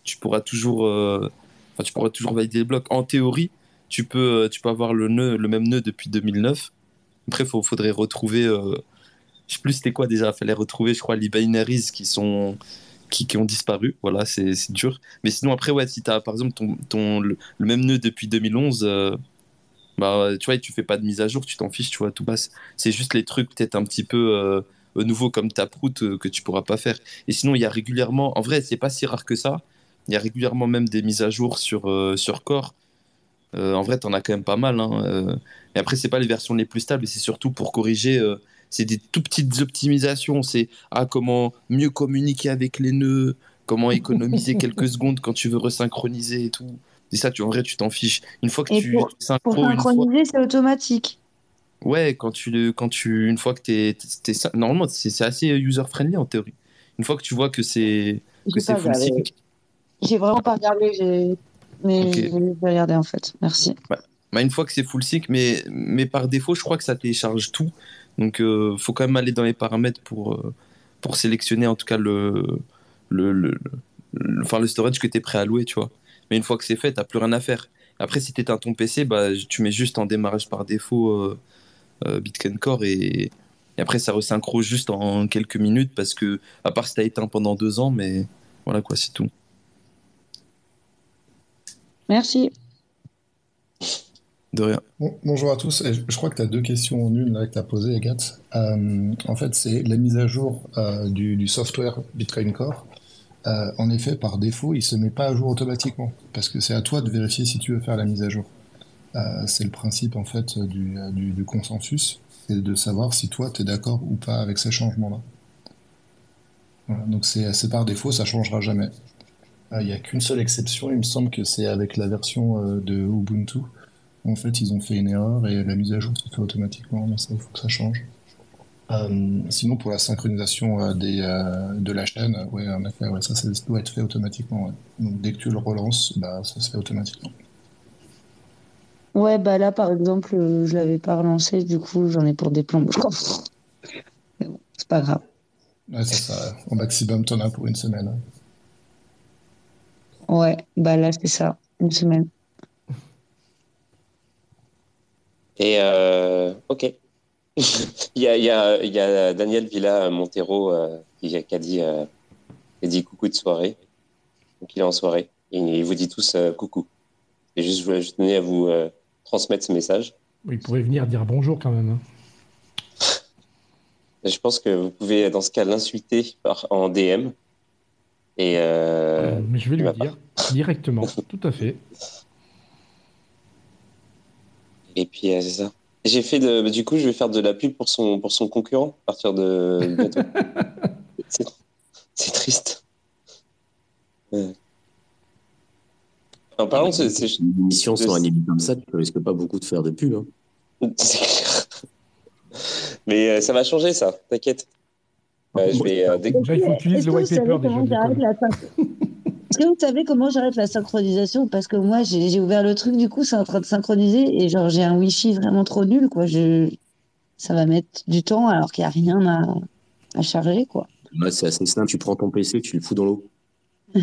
S8: tu pourras toujours, euh, tu pourras toujours valider les blocs. En théorie, tu peux, tu peux avoir le nœud, le même nœud depuis 2009. Après, il faudrait retrouver. je sais plus c'était quoi déjà. Fallait retrouver, je crois, les binaries qui sont qui, ont disparu. Voilà, c'est dur. Mais sinon après, ouais, si t'as par exemple ton, le, même nœud depuis 2011, euh, bah tu vois, tu fais pas de mise à jour, tu t'en fiches, tu vois, tout passe. C'est juste les trucs peut-être un petit peu euh, nouveaux comme Taproot euh, que tu pourras pas faire. Et sinon, il y a régulièrement, en vrai, c'est pas si rare que ça. Il y a régulièrement même des mises à jour sur sur Core. En vrai, t'en as quand même pas mal. Hein. Et après, c'est pas les versions les plus stables, c'est surtout pour corriger. C'est des tout petites optimisations. C'est ah, comment mieux communiquer avec les nœuds, comment économiser (laughs) quelques secondes quand tu veux resynchroniser et tout. Et ça, tu, en vrai, tu t'en fiches. Une fois que
S5: Et
S8: tu
S5: pour-
S8: synchro
S5: Pour
S8: une fois,
S5: synchroniser, c'est automatique.
S8: ouais, quand tu, le- quand tu, une fois que t'es, t'es, t'es- normalement, c'est c'est assez user friendly en théorie. Une fois que tu vois que c'est, que
S5: J'ai
S8: c'est
S5: pas
S8: full
S5: regardé.
S8: sync,
S5: J'ai vraiment pas regardé, j'ai... mais
S8: Ok.
S5: je vais regarder en fait. Merci.
S8: Bah, une fois que c'est full sync, mais, mais par défaut, je crois que ça télécharge tout. Donc, euh, faut quand même aller dans les paramètres pour, euh, sélectionner en tout cas le, le, enfin, le storage que tu es prêt à louer, tu vois. Mais une fois que c'est fait, tu plus rien à faire. Après, si tu éteins ton PC, bah, tu mets juste en démarrage par défaut euh, Bitcoin Core et, et après, ça resynchro juste en quelques minutes parce que, à part si tu as éteint pendant deux ans, mais voilà quoi, c'est tout.
S5: Merci.
S8: De rien.
S9: Bon, bonjour à tous. Je crois que tu as deux questions en une là que tu as posées, Agathe. Euh, en fait, c'est la mise à jour euh, du, software Bitcoin Core. euh, en effet, par défaut, il se met pas à jour automatiquement, parce que c'est à toi de vérifier si tu veux faire la mise à jour. C'est le principe en fait du, consensus, c'est de savoir si toi tu es d'accord ou pas avec ces changements-là. Donc c'est par défaut, ça changera jamais. Il n'y a qu'une seule exception, il me semble que c'est avec la version de Ubuntu. En fait, ils ont fait une erreur et la mise à jour se fait automatiquement, mais ça, il faut que ça change. Euh, sinon, pour la synchronisation euh, des, euh, de la chaîne, ouais, en effet, ouais, ça, ça doit être fait automatiquement. ouais. Donc, dès que tu le relances, bah, ça se fait automatiquement.
S5: Ouais, bah là, par exemple, je l'avais pas relancé, du coup, j'en ai pour des plombs. Mais bon, c'est pas grave.
S9: Ouais, c'est ça. Au maximum, t'en as pour une semaine. hein.
S5: Ouais, bah là, c'est ça, une semaine.
S2: Et euh, ok. (laughs) il, y a, il, y a, il y a Daniel Villa Montero euh, qui, a dit, euh, qui a dit coucou de soirée. Donc il est en soirée. Et il vous dit tous euh, coucou. Et juste, je voulais- je tenais à vous euh, transmettre ce message.
S4: Il pourrait venir dire bonjour quand même. hein.
S2: Je pense que vous pouvez, dans ce cas, l'insulter en DM. Et euh,
S4: Euh, mais je vais lui dire directement, (laughs) tout à fait.
S2: Et puis, euh, c'est ça. J'ai fait de, du coup, je vais faire de la pub pour son, pour son concurrent à partir de bientôt. (laughs) c'est, triste. Ouais. En parlant, c'est, c'est,
S1: Les émissions sont animées comme ça, tu risques pas beaucoup de faire de pub. Hein. (laughs)
S2: c'est clair. Mais euh, ça va changer, ça, t'inquiète. Euh, je vais, euh, dès-
S4: Déjà, il faut utiliser le white paper déjà. (laughs)
S5: Est-ce que vous savez comment j'arrête la synchronisation? Parce que moi, j'ai ouvert le truc, du coup, c'est en train de synchroniser et genre, j'ai un Wi-Fi vraiment trop nul, quoi. Je... Ça va mettre du temps alors qu'il n'y a rien à... à charger, quoi.
S1: Là, c'est assez simple. Tu prends ton PC, tu le fous dans l'eau. (laughs)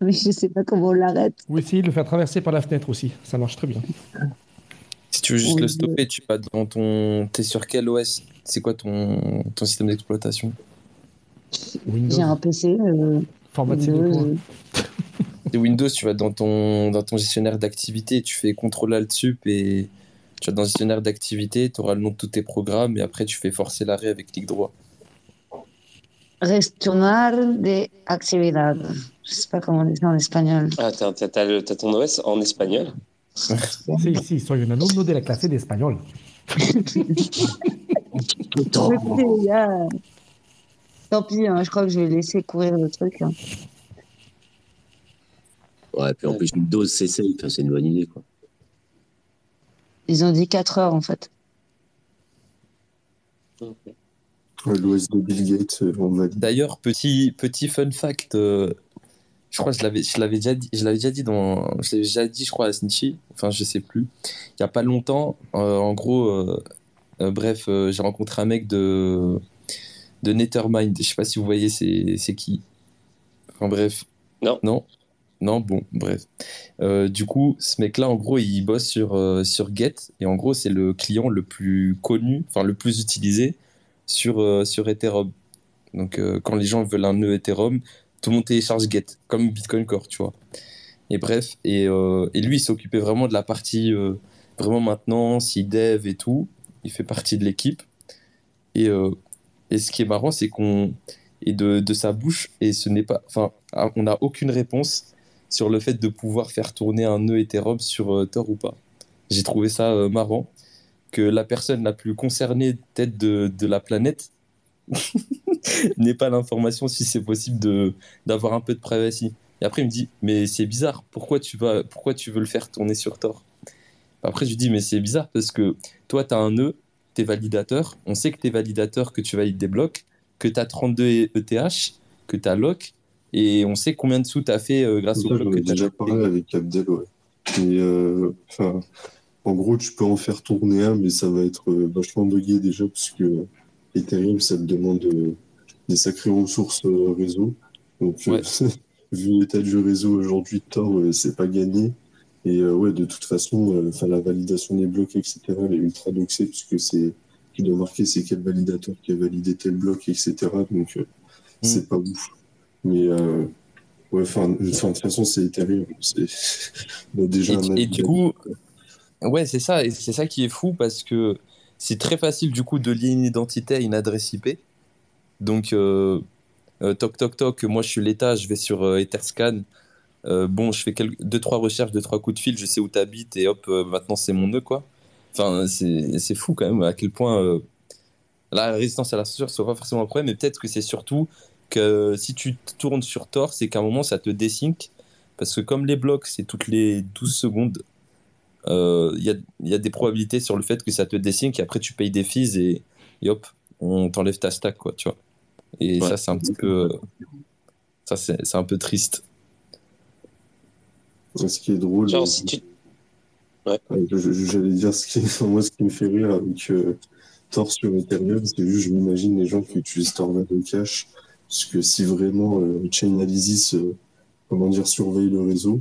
S5: Mais je sais pas comment on l'arrête.
S4: Ou essayer de le faire traverser par la fenêtre aussi, ça marche très bien.
S8: Si tu veux juste
S5: Oui,
S8: le stopper, tu vas dans ton. T'es sur quel OS C'est quoi ton, ton système d'exploitation?
S4: Windows,
S5: J'ai un PC. euh,
S4: format de
S8: C'est (laughs) Windows, tu vas dans ton, dans ton gestionnaire d'activité, tu fais CTRL Alt Sup et tu vas dans le gestionnaire d'activité, tu auras le nom de tous tes programmes et après tu fais forcer l'arrêt avec clic droit.
S5: Gestionar de actividad. Je sais pas comment on dit ça en espagnol.
S2: Ah, t'as, t'as- t'as le- t'as ton OS en espagnol? (laughs)
S4: Sí, sí, soy un alumno de la clase de español. (laughs)
S5: Tant pis, hein, je crois que je vais laisser courir le truc. hein.
S1: Ouais, puis en plus, une dose, c'est safe. Enfin, c'est une bonne idée, quoi.
S5: Ils ont dit 4 heures en fait.
S6: L'OS de Bill Gates, euh, on valide.
S8: D'ailleurs, petit, petit fun fact, euh, je crois que je l'avais, je l'avais déjà dit, je l'avais déjà dit dans, je l'avais déjà dit, je crois à Snitchy, enfin je sais plus. Il y a pas longtemps, euh, en gros, euh, euh, bref, euh, j'ai rencontré un mec de, de Nethermind. Je sais pas si vous voyez c'est, c'est qui. Enfin bref.
S2: Non.
S8: Non? Non, bon, bref. Euh, du coup, ce mec-là, en gros, il bosse sur, euh, sur Get, et en gros, c'est le client le plus connu, enfin le plus utilisé sur, euh, sur Ethereum. Donc, quand les gens veulent un nœud Ethereum, tout le monde télécharge Get, comme Bitcoin Core, tu vois. Et bref, et, et lui, il s'occupait vraiment de la partie vraiment maintenance, il dev et tout. Il fait partie de l'équipe. Et, euh, et ce qui est marrant, c'est qu'on. Et de, sa bouche, et ce n'est pas. Enfin, ah, on n'a aucune réponse sur le fait de pouvoir faire tourner un nœud Ethereum sur euh, Tor ou pas. J'ai trouvé ça euh, marrant que la personne la plus concernée peut-être de, la planète (laughs) n'ait pas l'information si c'est possible d'avoir un peu de privacy. Et après il me dit mais c'est bizarre, pourquoi tu vas pourquoi tu veux le faire tourner sur Tor Après je lui dis mais c'est bizarre parce que toi tu as un nœud, tu es validateur, on sait que tu es validateur que tu valides des blocs, que tu as 32 ETH, que tu as lock et on sait combien de sous tu as fait euh, grâce au bloc que tu as
S6: déjà parlé avec Abdel, ouais. Mais, euh, en gros, tu peux en faire tourner un, mais ça va être euh, vachement buggé déjà, parce que Ethereum, ça te demande euh, des sacrées ressources réseau. Donc, (laughs) vu l'état du réseau aujourd'hui de Tor, c'est pas gagné. Et euh, ouais, de toute façon, euh, la validation des blocs, etc., elle est ultra doxée, puisque c'est, qui doit marquer c'est quel validateur qui a validé tel bloc, etc. Donc, euh, c'est pas ouf. Mais, euh, ouais, enfin, de toute façon, c'est. C'est (laughs) on a déjà un
S8: Et, et du coup, ouais, c'est ça, et c'est ça qui est fou parce que c'est très facile du coup de lier une identité à une adresse IP. Donc, toc toc toc, moi je suis l'État, je vais sur Etherscan. Euh, bon, je fais quelques, deux trois recherches, deux trois coups de fil, je sais où t'habites et hop, euh, maintenant c'est mon nœud quoi. Enfin, c'est fou quand même à quel point euh, la résistance à la censure soit pas forcément un problème, mais peut-être que c'est surtout que si tu tournes sur Tor, c'est qu'à un moment ça te désync parce que comme les blocs c'est toutes les 12 secondes, il y a, y a des probabilités sur le fait que ça te désync et après tu payes des fees et, et hop, on t'enlève ta stack quoi, tu vois. Et
S1: Ouais.
S8: ça c'est un petit peu ça c'est un peu triste.
S6: Ce qui est drôle.
S2: Genre,
S6: euh,
S2: si tu.
S6: Ouais, J'allais dire ce qui, (laughs) moi, ce qui me fait rire avec euh, Tor sur Ethereum, c'est juste, je m'imagine les gens qui utilisent Tornado Cash, parce que si vraiment euh, Chainalysis, euh, comment dire, surveille le réseau,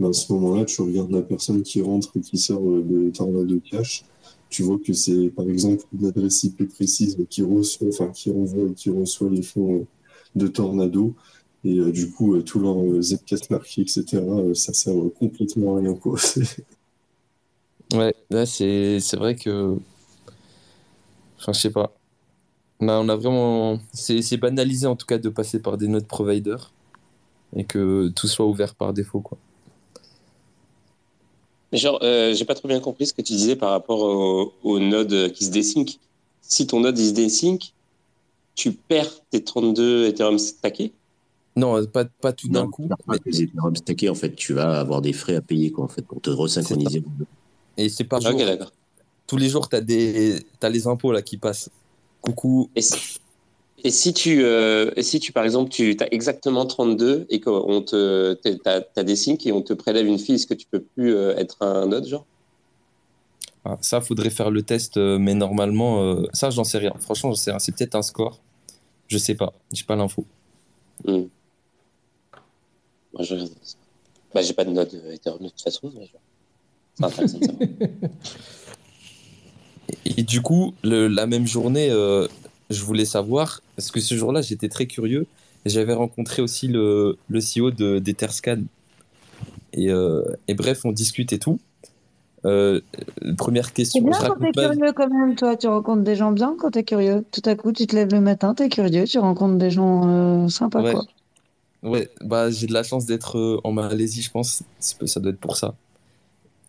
S6: ben, à ce moment-là, tu regardes la personne qui rentre et qui sort euh, de Tornado Cash, tu vois que c'est, par exemple, une adresse IP précise qui reçoit, enfin, qui envoie et qui reçoit les fonds de Tornado. Et euh, du coup, euh, tous leurs euh, Zcash marqués, etc., euh, ça sert euh, complètement à rien, quoi. C'est- (laughs)
S8: Ouais, là c'est c'est vrai que enfin je sais pas. Là, on a vraiment c'est c'est banalisé en tout cas de passer par des nodes providers et que tout soit ouvert par défaut quoi.
S2: Mais genre, euh, j'ai pas trop bien compris ce que tu disais par rapport au, au node qui se désync. Si ton node il se désync, tu perds tes 32 Ethereum stackés.
S8: Non, pas pas tout d'un coup,
S1: tu vas
S8: mais
S1: pas stackés, en fait, tu vas avoir des frais à payer, quoi, en fait, pour te resynchroniser.
S8: et c'est par
S2: Ok,
S8: jour.
S2: d'accord.
S8: Tous les jours, tu as des t'as les impôts là qui passent. Coucou.
S2: Et si, et si tu, euh, et si tu, par exemple, tu as exactement 32 et qu'on te, des syncs et on te prélève une fille, est-ce que tu peux plus euh, être un node, genre?
S8: Ah, ça faudrait faire le test euh, mais normalement euh, ça j'en sais rien. Franchement, j'en sais rien, c'est peut-être un score. Je sais pas, j'ai pas l'info.
S2: Hmm. Moi, je regarde ça. Bah, j'ai pas de node euh, Ethereum de toute façon, mais je- c'est (laughs) intéressant de savoir.
S8: Et du coup, le- la même journée, euh, je voulais savoir, parce que ce jour-là, j'étais très curieux, et j'avais rencontré aussi le, le CEO de, d'Etherscan. Et, euh, et bref, on discute et tout. Euh, première
S5: C'est
S8: question,
S5: bien
S8: je
S5: quand t'es curieux quand même, toi. Tu rencontres des gens bien quand t'es curieux. Tout à coup, tu te lèves le matin, t'es curieux, tu rencontres des gens euh, sympas,
S8: Ouais.
S5: quoi.
S8: Ouais, bah, j'ai de la chance d'être euh, en Malaisie, je pense. Ça doit être pour ça.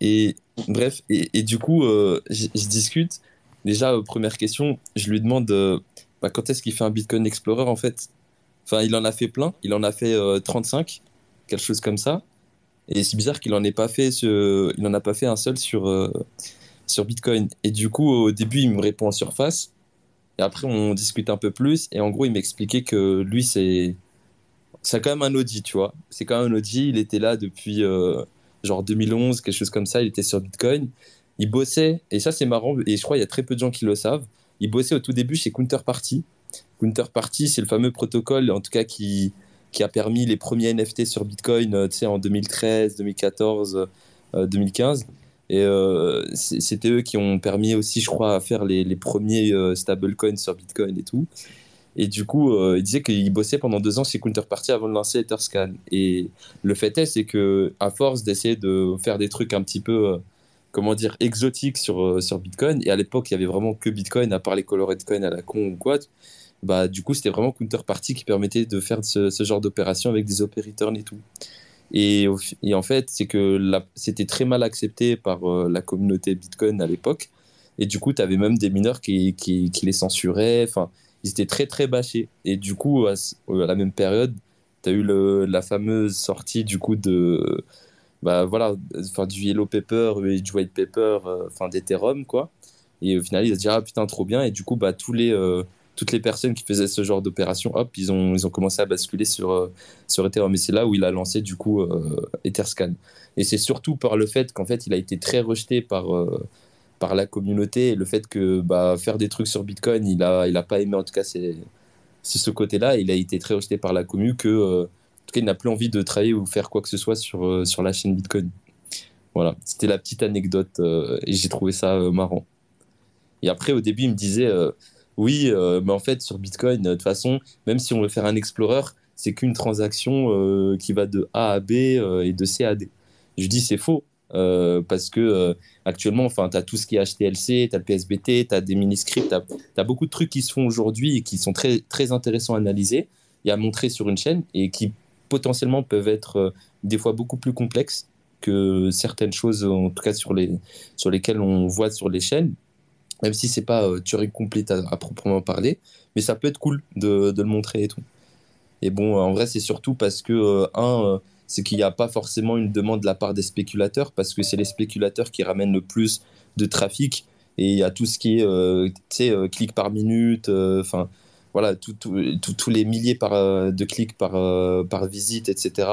S8: Et bref, et, du coup, euh, je discute. Déjà, euh, première question, je lui demande bah, quand est-ce qu'il fait un Bitcoin Explorer en fait? Enfin, il en a fait plein, il en a fait euh, 35, quelque chose comme ça. Et c'est bizarre qu'il en ait pas fait, il en a pas fait un seul sur, sur Bitcoin. Et du coup, au début, il me répond en surface. Et après, on discute un peu plus. Et en gros, il m'expliquait que lui, c'est c'est quand même un Audi, tu vois. C'est quand même un Audi. Il était là depuis euh, genre 2011, quelque chose comme ça. Il était sur Bitcoin. Il bossait, et ça c'est marrant, et je crois qu'il y a très peu de gens qui le savent. Il bossait au tout début chez Counterparty. Counterparty, c'est le fameux protocole, en tout cas, qui, qui a permis les premiers NFT sur Bitcoin, euh, en 2013, 2014, euh, 2015. Et euh, c'était eux qui ont permis aussi, je crois, à faire les, les premiers euh, stablecoins sur Bitcoin et tout. Et du coup, euh, il disait qu'il bossait pendant deux ans chez Counterparty avant de lancer Etherscan. Et le fait est, c'est que à force d'essayer de faire des trucs un petit peu, euh, comment dire, exotiques sur, euh, sur Bitcoin, et à l'époque, il y avait vraiment que Bitcoin, à part les colored coins à la con ou quoi, bah, du coup, c'était vraiment Counterparty qui permettait de faire ce, genre d'opération avec des opérateurs et tout. Et, en fait, c'est que c'était très mal accepté par la communauté Bitcoin à l'époque. Et du coup, tu avais même des mineurs qui, qui, qui les censuraient. Enfin, ils étaient très, très bâchés. Et du coup, à, à la même période, tu as eu le, la fameuse sortie du coup de. Bah voilà, enfin, du Yellow Paper et du White Paper, euh, enfin d'Ethereum, quoi. Et au final, ils se dit, ah putain, trop bien. Et du coup, bah, tous les, euh, toutes les personnes qui faisaient ce genre d'opération, hop, ils ont, ils ont commencé à basculer sur, euh, sur Ethereum. Et c'est là où il a lancé, du coup, euh, Etherscan. Et c'est surtout par le fait qu'en fait, il a été très rejeté par, euh, par la communauté et le fait que bah, faire des trucs sur Bitcoin, il a, il a pas aimé, en tout cas, c'est ce côté-là. Il a été très rejeté par la commu que, euh, en tout cas, il n'a plus envie de travailler ou faire quoi que ce soit sur, euh, sur la chaîne Bitcoin. Voilà, c'était la petite anecdote euh, et j'ai trouvé ça marrant. Et après, au début, il me disait, oui, mais en fait, sur Bitcoin, de toute façon, même si on veut faire un Explorer, c'est qu'une transaction qui va de A à B et de C à D. Je dis, c'est faux. Euh, parce que euh, actuellement, enfin, tu as tout ce qui est HTLC, tu as le PSBT, tu as des mini-scripts, tu as, beaucoup de trucs qui se font aujourd'hui et qui sont très, très intéressants à analyser. et à montrer sur une chaîne et qui potentiellement peuvent être euh, des fois beaucoup plus complexes que certaines choses, en tout cas sur, les, sur lesquelles on voit sur les chaînes, même si c'est pas Turing complete à, à, proprement parler, mais ça peut être cool de, de, le montrer et tout. Et bon, en vrai, c'est surtout parce que, un, c'est qu'il n'y a pas forcément une demande de la part des spéculateurs, parce que c'est les spéculateurs qui ramènent le plus de trafic, et il y a tout ce qui est, euh, euh, clics par minute, enfin, voilà, tous les milliers par, de clics par, par visite, etc.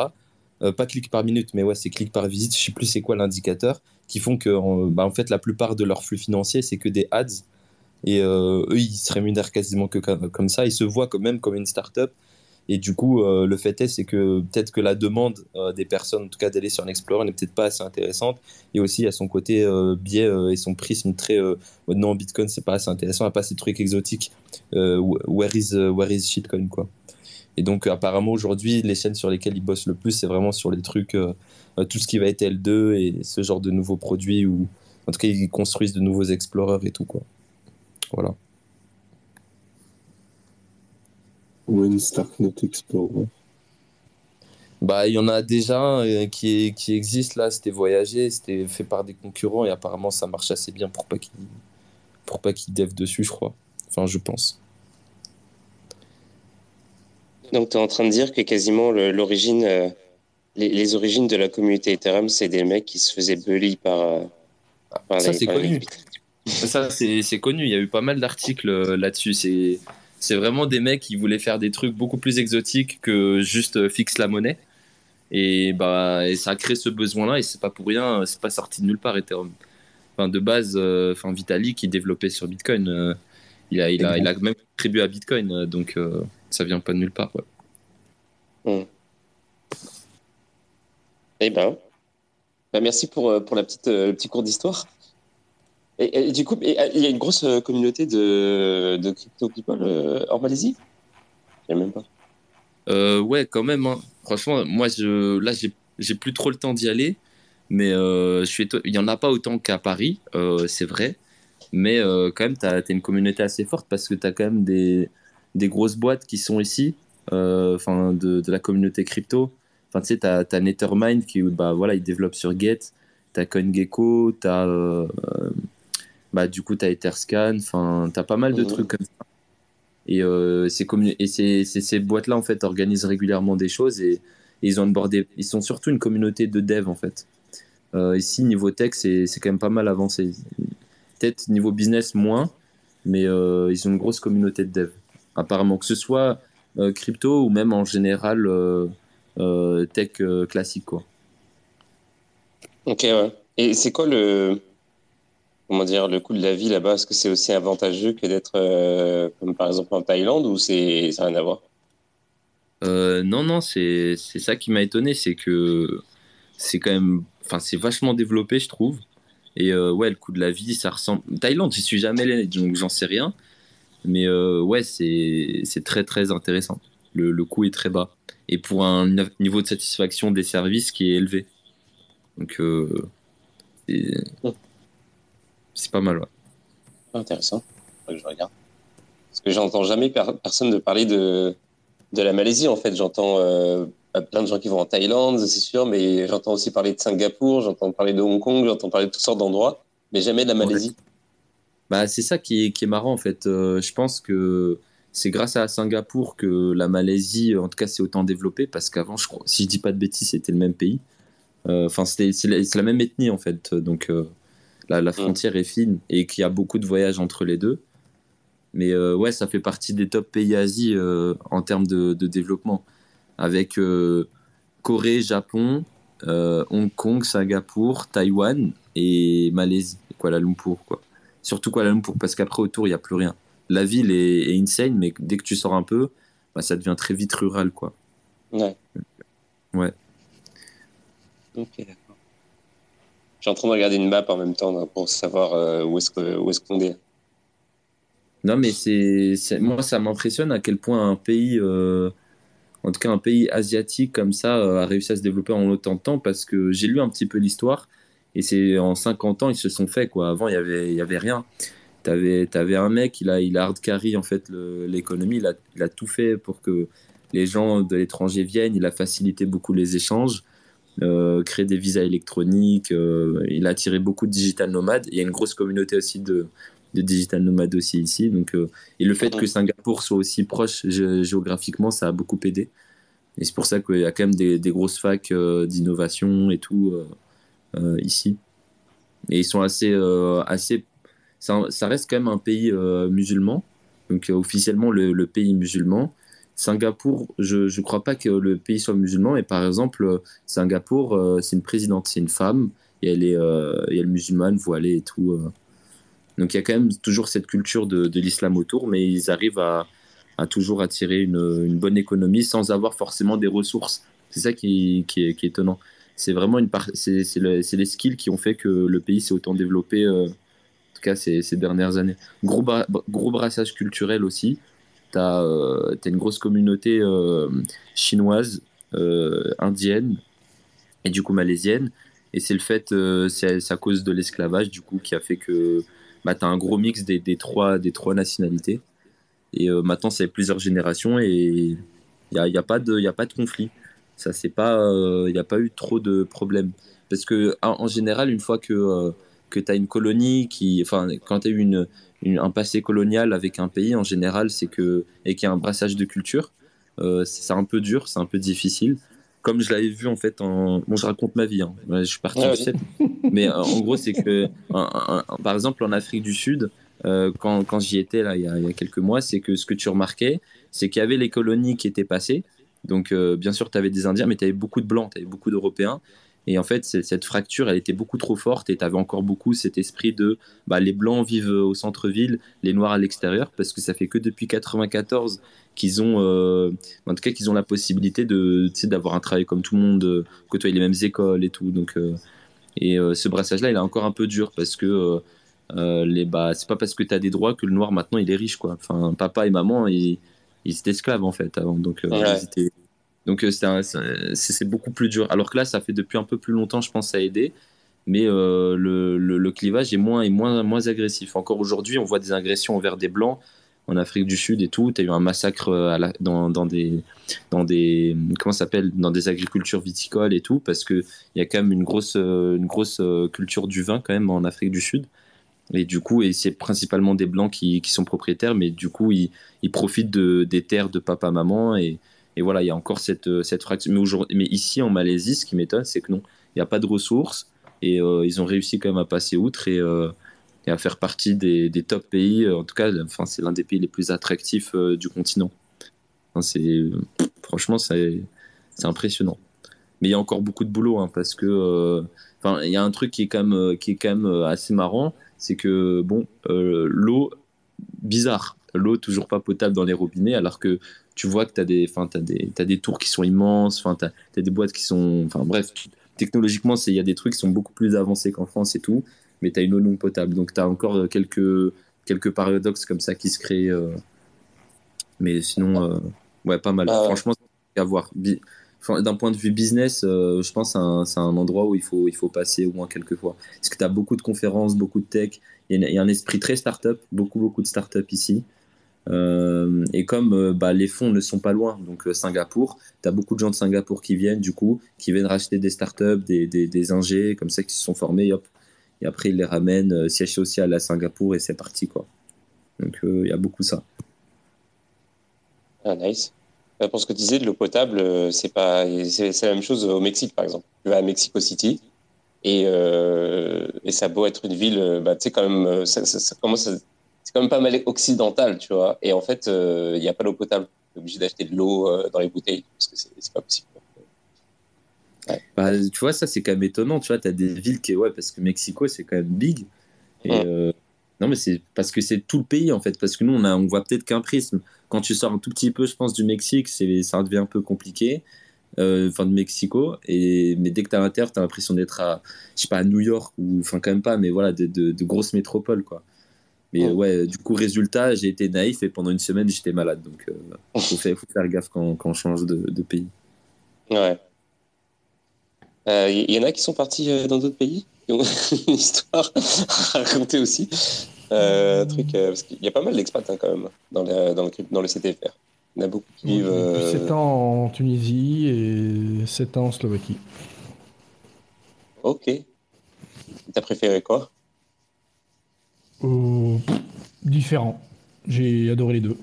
S8: pas clics par minute, mais ouais, c'est clics par visite, je sais plus c'est quoi l'indicateur, qui font que, bah, en fait, la plupart de leur flux financier, c'est que des ads, et eux, ils se rémunèrent quasiment que comme ça, ils se voient quand même comme une start-up, et du coup, euh, le fait est, c'est que peut-être que la demande euh, des personnes, en tout cas d'aller sur un Explorer, n'est peut-être pas assez intéressante. Et aussi, à son côté euh, biais et son prisme très non, Bitcoin, c'est pas assez intéressant, à pas ces trucs exotiques. where, is, where is shitcoin, quoi. Et donc, apparemment, aujourd'hui, les chaînes sur lesquelles ils bossent le plus, c'est vraiment sur les trucs, tout ce qui va être L2 et ce genre de nouveaux produits, ou en tout cas, ils construisent de nouveaux Explorers et tout, quoi. Voilà.
S6: When Starknet Explorer
S8: bah, il y en a déjà un qui, qui existe là, c'était voyager, c'était fait par des concurrents et apparemment ça marche assez bien pour pas qu'ils pour pas qu'ils dev dessus, je crois. Enfin, je pense.
S2: Donc tu es en train de dire que quasiment l'origine euh, les, les, origines de la communauté Ethereum, c'est des mecs qui se faisaient bully par, euh,
S8: par ça c'est connu. ça c'est connu, il y a eu pas mal d'articles euh, là-dessus, c'est c'est vraiment des mecs qui voulaient faire des trucs beaucoup plus exotiques que juste euh, fixe la monnaie. Et, bah, ça a créé ce besoin-là, et c'est pas pour rien, c'est pas sorti de nulle part Ethereum. Enfin, de base, euh, Vitalik qui développait sur Bitcoin, euh, il, a, il, a, même contribué à Bitcoin, donc ça vient pas de nulle part. Ouais.
S2: Mmh. Eh ben, bah, merci pour, pour la petite, le petit cours d'histoire. Et, du coup, il y a une grosse euh, communauté de, de crypto people euh, en Malaisie? Il n'y a même pas.
S8: Euh, ouais, quand même. Hein. Franchement, moi, je, là, j'ai plus trop le temps d'y aller. Mais euh, je suis il n'y en a pas autant qu'à Paris, euh, c'est vrai. Mais euh, quand même, tu as, une communauté assez forte parce que tu as quand même des, des grosses boîtes qui sont ici, enfin de, de, la communauté crypto. Tu sais, tu as, as, Nethermind qui, bah, voilà, il développe sur Get. Tu as CoinGecko, tu as bah, du coup, tu as Etherscan, enfin, tu as pas mal de mmh. trucs comme ça. Et, euh, ces, et ces, boîtes-là, en fait, organisent régulièrement des choses et, et, ils ont abordé, ils sont surtout une communauté de dev, en fait. Euh, ici, niveau tech, c'est quand même pas mal avancé. Peut-être niveau business, moins, mais euh, ils ont une grosse communauté de dev. Apparemment, que ce soit euh, crypto ou même en général tech classique, quoi.
S2: Ok, ouais. Et c'est quoi le comment dire, le coût de la vie là-bas, est-ce que c'est aussi avantageux que d'être euh, comme par exemple en Thaïlande ou c'est ça rien à voir?
S8: Euh, Non, non, c'est ça qui m'a étonné, c'est que c'est quand même, enfin c'est vachement développé, je trouve. Et euh, ouais, le coût de la vie, ça ressemble. Thaïlande, j'y suis jamais allé, donc j'en sais rien. Mais ouais, c'est très très intéressant. Le, le coût est très bas. Et pour un niveau de satisfaction des services qui est élevé. Donc, c'est pas mal, ouais.
S2: Intéressant. Que je regarde. Parce que j'entends jamais per personne de parler de, de la Malaisie, en fait. J'entends euh, plein de gens qui vont en Thaïlande, c'est sûr, mais j'entends aussi parler de Singapour, j'entends parler de Hong Kong, j'entends parler de toutes sortes d'endroits, mais jamais de la Malaisie. Ouais.
S8: Bah, c'est ça qui est, qui est marrant, en fait. Euh, je pense que c'est grâce à Singapour que la Malaisie, en tout cas, s'est autant développée, parce qu'avant, je crois, si je dis pas de bêtises, c'était le même pays. Euh, enfin, euh, c'est la, la, même ethnie, en fait. Donc, la, la frontière est fine et qu'il y a beaucoup de voyages entre les deux. Mais euh, ouais, ça fait partie des top pays Asie euh, en termes de, de, développement. Avec euh, Corée, Japon, Hong Kong, Singapour, Taïwan et Malaisie, Kuala Lumpur. Quoi. Surtout Kuala Lumpur, parce qu'après autour, il n'y a plus rien. La ville est, est, insane, mais dès que tu sors un peu, bah, ça devient très vite rural. Quoi.
S2: Ouais.
S8: Ouais.
S2: Ok, d'accord. Suis en train de regarder une map en même temps pour savoir euh, où est-ce qu'on est, est.
S8: Non, mais c'est moi, ça m'impressionne à quel point un pays, euh, en tout cas un pays asiatique comme ça, euh, a réussi à se développer en autant de temps parce que j'ai lu un petit peu l'histoire et c'est en 50 ans ils se sont fait quoi. Avant il y avait y avait rien. T'avais avais un mec, il a il hard carry en fait l'économie, il a tout fait pour que les gens de l'étranger viennent, il a facilité beaucoup les échanges, euh, créé des visas électroniques, euh, il a attiré beaucoup de digital nomades. Il y a une grosse communauté aussi de, de digital nomades aussi ici. Donc, euh, et le fait que Singapour soit aussi proche gé- géographiquement, ça a beaucoup aidé. Et c'est pour ça qu'il y a quand même des, des grosses facs d'innovation et tout ici. Et ils sont assez, assez ça, reste quand même un pays musulman, donc officiellement le, le pays musulman. Singapour, je ne crois pas que le pays soit musulman, et par exemple, euh, Singapour, euh, c'est une présidente, c'est une femme, et elle est, euh, et elle musulmane, voilée et tout. euh. Donc il y a quand même toujours cette culture de, l'islam autour, mais ils arrivent à, toujours attirer une, bonne économie sans avoir forcément des ressources. C'est ça qui, est, étonnant. C'est vraiment une part, c'est c'est le- c'est les skills qui ont fait que le pays s'est autant développé, en tout cas ces, dernières années. Gros brassage culturel aussi. Tu as, une grosse communauté euh, chinoise, euh, indienne et du coup malaisienne. Et c'est le fait, euh, c'est à cause de l'esclavage du coup qui a fait que bah, tu as un gros mix des, des, trois, des trois nationalités. Et euh, maintenant, c'est plusieurs générations et il n'y a, a, pas de- a pas de conflit. Ça, c'est il n'y a pas eu trop de problèmes. Parce que, en, général, une fois que, euh, que tu as une colonie, qui, quand tu as eu une, une- un passé colonial avec un pays, en général, c'est que, et qu'il y a un brassage de culture, euh, c'est un peu dur, c'est un peu difficile. Comme je l'avais vu, en fait, en... bon, je raconte ma vie, hein. Je suis parti
S2: Ah oui. (laughs)
S8: Mais euh, en gros, c'est que, un- un- un- par exemple, en Afrique du Sud, euh, quand, quand j'y étais là, il y, a, il y a quelques mois, c'est que ce que tu remarquais, c'est qu'il y avait les colonies qui étaient passées. Donc, bien sûr, tu avais des Indiens, mais tu avais beaucoup de Blancs, tu avais beaucoup d'Européens. Et en fait, cette fracture, elle était beaucoup trop forte et tu avais encore beaucoup cet esprit de bah, les Blancs vivent au centre-ville, les Noirs à l'extérieur, parce que ça fait que depuis 94 qu'ils ont, euh, en tout cas, qu'ils ont la possibilité de, d'avoir un travail comme tout le monde, euh, côtoyer les mêmes écoles et tout. Donc, euh, et euh, ce brassage-là, il est encore un peu dur parce que les, bah, c'est pas parce que tu as des droits que le noir maintenant il est riche. Quoi. Enfin, papa et maman, ils, ils étaient esclaves en fait avant. Donc,
S2: Ouais.
S8: ils étaient- donc euh, c'est, beaucoup plus dur. Alors que là, ça fait depuis un peu plus longtemps, je pense, à aider. Mais euh, le, clivage est moins, agressif. Encore aujourd'hui, on voit des agressions envers des blancs en Afrique du Sud et tout. Tu as eu un massacre euh, dans, des, dans des, comment ça s'appelle, dans des agricultures viticoles et tout, parce que il y a quand même une grosse, culture du vin quand même en Afrique du Sud. Et du coup, c'est principalement des blancs qui, sont propriétaires, mais du coup, ils, profitent de, des terres de papa, maman. Et, et voilà, il y a encore cette, euh, cette fracture. Mais, mais ici, en Malaisie, ce qui m'étonne, c'est que non, il n'y a pas de ressources. Et euh, ils ont réussi quand même à passer outre et, euh, à faire partie des, des top pays. En tout cas, enfin, c'est l'un des pays les plus attractifs du continent. Franchement, c'est impressionnant. Mais il y a encore beaucoup de boulot hein, parce que il y a un truc qui est quand même, qui est quand même assez marrant, c'est que bon, l'eau, bizarre, l'eau toujours pas potable dans les robinets, alors que tu vois que tu as des, enfin, t'as des, tours qui sont immenses, tu as, des boîtes qui sont, enfin bref, technologiquement, il y a des trucs qui sont beaucoup plus avancés qu'en France et tout, mais tu as une eau non potable, donc tu as encore euh, quelques, quelques paradoxes comme ça qui se créent, euh, mais sinon, euh, ouais, pas mal.
S2: Ah.
S8: Franchement, c'est à voir. D'un point de vue business, euh, je pense que c'est un, endroit où il faut, il faut passer au moins quelques fois. Parce que tu as beaucoup de conférences, beaucoup de tech. Il y, y a un esprit très start-up, beaucoup, beaucoup de start-up ici. Euh, et comme euh, bah, les fonds ne sont pas loin, donc euh, Singapour, tu as beaucoup de gens de Singapour qui viennent, du coup, qui viennent racheter des startups, des, des, ingés, comme ça, qui se sont formés, hop. Et après, ils les ramènent, siège social à Singapour, et c'est parti, quoi. Donc, il y a beaucoup ça.
S2: Ah, nice. Pour ce que tu disais de l'eau potable, c'est pas, c'est la même chose au Mexique, par exemple. Tu vas à Mexico City et, et ça a beau être une ville, bah, tu sais, quand même, ça, ça- ça commence à- c'est quand même pas mal occidental, tu vois. Et en fait, euh, il n'y a pas d'eau potable. Tu es obligé d'acheter de l'eau euh, dans les bouteilles parce que c'est pas possible.
S8: Bah, tu vois, ça, c'est quand même étonnant. Tu vois, tu as des villes qui, ouais, parce que Mexico, c'est quand même big. Et,
S2: Ouais.
S8: euh, non, mais c'est parce que c'est tout le pays, en fait. Parce que nous, on, a, on voit peut-être qu'un prisme. Quand tu sors un tout petit peu, je pense, du Mexique, ça devient un peu compliqué. Euh, Enfin, de Mexico. Et, mais dès que tu es à l'intérieur, tu as l'impression d'être à, je sais pas, à New York, ou, enfin, quand même pas, mais voilà, de, de, de grosses métropoles, quoi. Mais
S2: Ouais.
S8: euh, ouais, du coup, résultat, j'ai été naïf et pendant une semaine, j'étais malade. Donc, il (laughs) faut, faire, faut faire gaffe quand, quand on change de, de pays.
S2: Ouais. Il y, y en a qui sont partis euh, dans d'autres pays? (laughs) Qui ont une histoire à raconter aussi. Euh, truc, euh, parce qu'il y a pas mal d'expats hein, quand même dans le, dans le, crypt- dans le CTFR. Il y en a beaucoup qui vivent. euh,
S4: 7 ans en Tunisie et 7 ans en Slovaquie.
S2: Ok. T'as préféré quoi?
S4: Euh, différent. J'ai adoré les deux.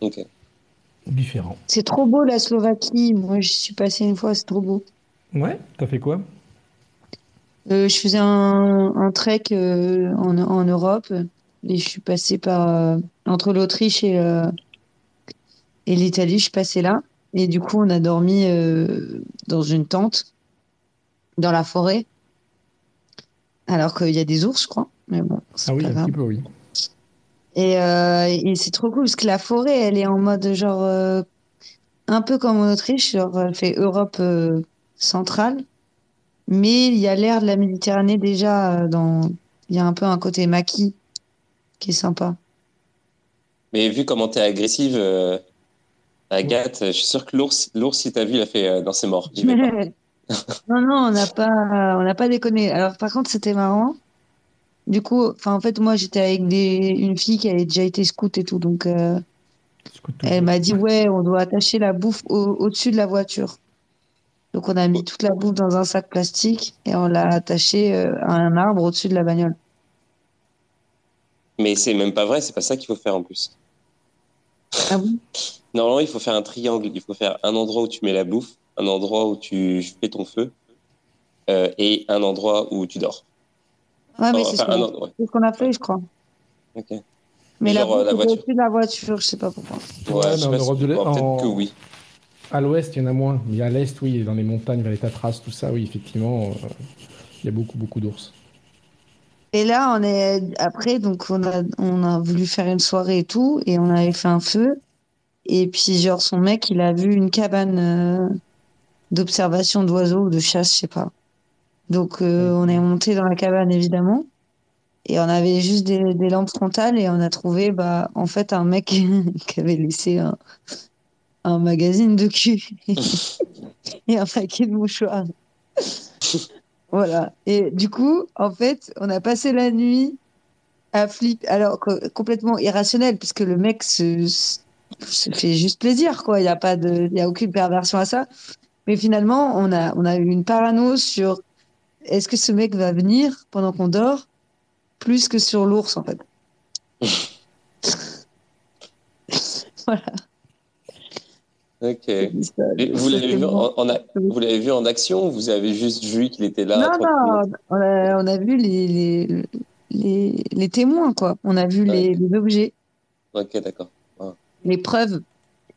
S2: Ok.
S4: Différent.
S5: C'est trop beau la Slovaquie. Moi, j'y suis passée une fois, c'est trop beau.
S4: Ouais, t'as fait quoi?
S5: Euh, je faisais un, un trek euh, en, en Europe et je suis passée par euh, entre l'Autriche et, euh, et l'Italie. Je suis passée là et du coup, on a dormi euh, dans une tente dans la forêt, alors qu'il y a des ours, je crois. Mais bon, c'est
S4: Ah oui,
S5: pas
S4: un
S5: grave.
S4: petit peu, oui.
S5: Et, euh, et c'est trop cool parce que la forêt, elle est en mode genre euh, un peu comme en Autriche, genre elle fait Europe euh, centrale, mais il y a l'air de la Méditerranée déjà dans. Il y a un peu un côté maquis qui est sympa.
S2: Mais vu comment t'es agressive, euh, Agathe, je suis sûr que l'ours, l'ours, si t'as vu, il a fait euh, dans ses morts. (laughs)
S5: Non, non, on n'a pas, on n'a pas déconné. Alors par contre, c'était marrant. Du coup, enfin en fait, moi j'étais avec des, une fille qui avait déjà été scout et tout, donc euh, Elle m'a dit, ouais, on doit attacher la bouffe au- au-dessus de la voiture. Donc, on a mis toute la bouffe dans un sac plastique et on l'a attaché euh, à un arbre au-dessus de la bagnole.
S2: Mais c'est même pas vrai, c'est pas ça qu'il faut faire en plus.
S5: Ah bon? (laughs)
S2: Normalement, il faut faire un triangle. Il faut faire un endroit où tu mets la bouffe, un endroit où tu fais ton feu euh, et un endroit où tu dors.
S5: Ouais, mais
S2: Enfin,
S5: c'est ce qu'on
S2: endroit, ouais.
S5: c'est ce qu'on a fait, je crois.
S2: Ok.
S5: Mais la
S2: Genre, euh,
S5: bouffe
S2: la voiture.
S5: au-dessus de la voiture, je sais pas pourquoi.
S2: Ouais,
S4: Ouais, mais en Europe de l'Est- en-
S2: que oui.
S4: À l'ouest, il y en a moins. Mais à l'est, oui, dans les montagnes, vers les Tatras, tout ça, oui, effectivement, euh, il y a beaucoup, beaucoup d'ours.
S5: Et là, on est après, donc on a, on a voulu faire une soirée et tout, et on avait fait un feu. Et puis, genre, son mec, il a vu une cabane euh, d'observation d'oiseaux ou de chasse, je sais pas. Donc, euh, on est monté dans la cabane, évidemment. Et on avait juste des, des lampes frontales et on a trouvé, bah, en fait, un mec (laughs) qui avait laissé un, un magazine de cul (laughs) et un paquet de mouchoirs. (laughs) Voilà. Et du coup, en fait, on a passé la nuit à flipper, alors complètement irrationnel, puisque le mec se, se fait juste plaisir, quoi. Il n'y a pas de, il y a aucune perversion à ça. Mais finalement, on a, on a eu une parano sur est-ce que ce mec va venir pendant qu'on dort, plus que sur l'ours, en fait. (laughs) voilà.
S2: Ok. Et vous l'avez vu en, en a- vous l'avez vu en action ou vous avez juste vu qu'il était là
S5: Non, non, on a, on a vu les, les, les, les témoins, quoi. On a vu les, les objets,
S2: Ok, d'accord.
S5: les preuves.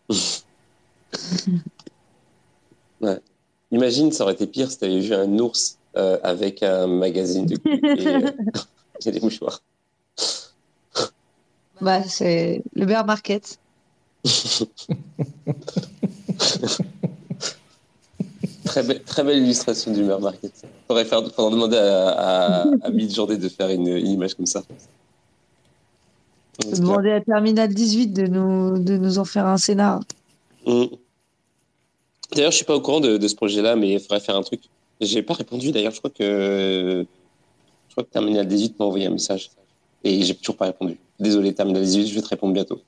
S5: (laughs)
S2: Ouais. Imagine, ça aurait été pire si tu avais vu un ours euh, avec un magazine de cul et, (laughs) euh, (laughs) et des mouchoirs. (laughs)
S5: Bah, c'est le bear market.
S2: Très, belle- très belle illustration du Bear Market. Faudrait, faire, faudrait demander à, à, à Midjourney de faire une, une image comme ça.
S5: Demander à Terminal 18 de nous, de nous en faire un scénar.
S2: Mm. D'ailleurs, je suis pas au courant de, ce projet-là, mais il faudrait faire un truc. J'ai pas répondu d'ailleurs. Je crois que je crois que Terminal 18 m'a envoyé un message et j'ai toujours pas répondu. Désolé, Terminal 18, je vais te répondre bientôt.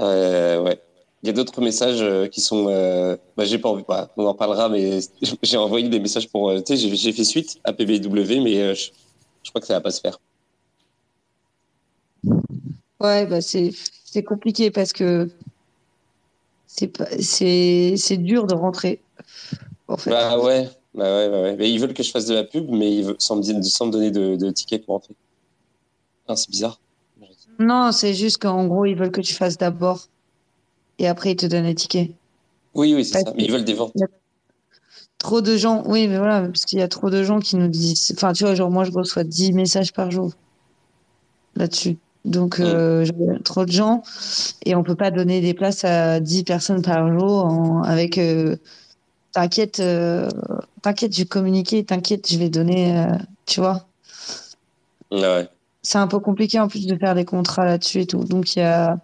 S2: Euh, ouais. Il y a d'autres messages euh, qui sont. Euh... Bah, j'ai pas envie. bah, on en parlera, mais (laughs) j'ai envoyé des messages pour. euh, Tu sais, j'ai- fait suite à PBW, mais euh, je, je crois que ça va pas se faire.
S5: Ouais, bah c'est compliqué parce que c'est pas c'est c'est dur de rentrer. En fait.
S2: Bah ouais, bah ouais, bah ouais. Mais ils veulent que je fasse de la pub, mais ils veulent, sans, me, sans me donner de, de tickets pour entrer. Ah, c'est bizarre.
S5: Non, c'est juste qu'en gros, ils veulent que tu fasses d'abord et après ils te donnent les tickets.
S2: Oui, oui, c'est ça. Mais ils veulent des ventes.
S5: Trop de gens, oui, mais voilà, parce qu'il y a trop de gens qui nous disent, enfin, tu vois, genre moi, je reçois 10 messages par jour là-dessus. Donc, euh, j'ai trop de gens et on peut pas donner des places à 10 personnes par jour en- avec, euh, t'inquiète, euh, t'inquiète, je vais communiquer, t'inquiète, je vais donner, euh, tu vois.
S2: Ouais.
S5: C'est un peu compliqué en plus de faire des contrats là-dessus et tout. Donc il y a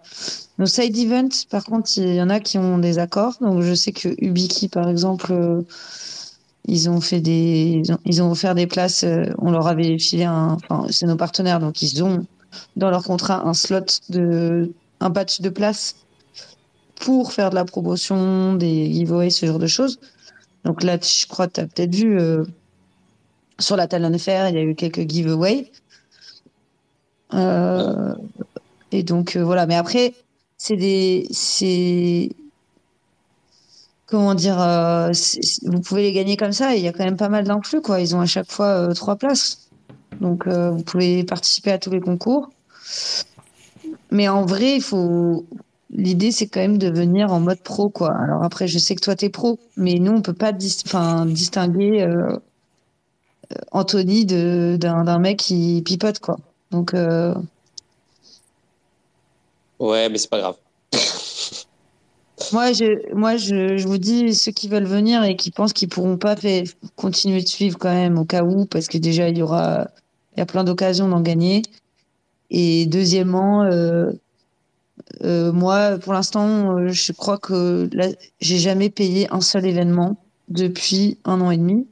S5: nos side events, par contre, il y en a qui ont des accords. Donc je sais que Ubiki, par exemple, euh, ils ont fait des, ils ont, ils ont offert des places. euh, on leur avait filé un, enfin c'est nos partenaires, donc ils ont dans leur contrat un slot de, un patch de place pour faire de la promotion, des giveaways, ce genre de choses. Donc là, je crois que tu as peut-être vu euh, sur la Talon FR, il y a eu quelques giveaways. Euh, et donc euh, voilà, mais après, c'est des. c'est Comment dire Vous pouvez les gagner comme ça, il y a quand même pas mal d'influx, quoi. Ils ont à chaque fois trois places. Donc euh, vous pouvez participer à tous les concours. Mais en vrai, il faut. L'idée, c'est quand même de venir en mode pro, quoi. Alors après, je sais que toi, t'es pro, mais nous, on peut pas dis- enfin, distinguer euh, Anthony de- d'un d'un mec qui pipote, quoi. Donc, euh,
S2: Ouais, mais c'est pas grave.
S5: moi, je, moi je, je vous dis, ceux qui veulent venir et qui pensent qu'ils pourront pas fait, continuer de suivre quand même au cas où, parce que déjà, il y aura, il y a plein d'occasions d'en gagner. Et deuxièmement, euh, euh, moi, pour l'instant, euh, je crois que là, j'ai jamais payé un seul événement depuis un an et demi.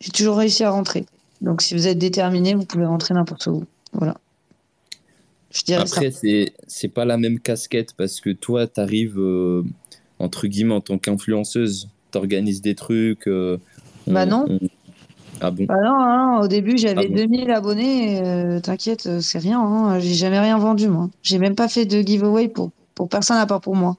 S5: J'ai toujours réussi à rentrer. Donc, si vous êtes déterminé, vous pouvez rentrer n'importe où. Voilà. Je dirais ça.
S8: Après, c'est c'est pas la même casquette parce que toi, tu arrives, entre guillemets, en tant qu'influenceuse, tu organises des trucs. on-
S5: Bah non.
S8: on- Ah bon?
S5: Bah non, au début, j'avais
S8: Ah bon?
S5: 2000 abonnés. euh, T'inquiète, euh, c'est rien. Hein. J'ai jamais rien vendu, moi. J'ai même pas fait de giveaway pour, pour personne à part pour moi.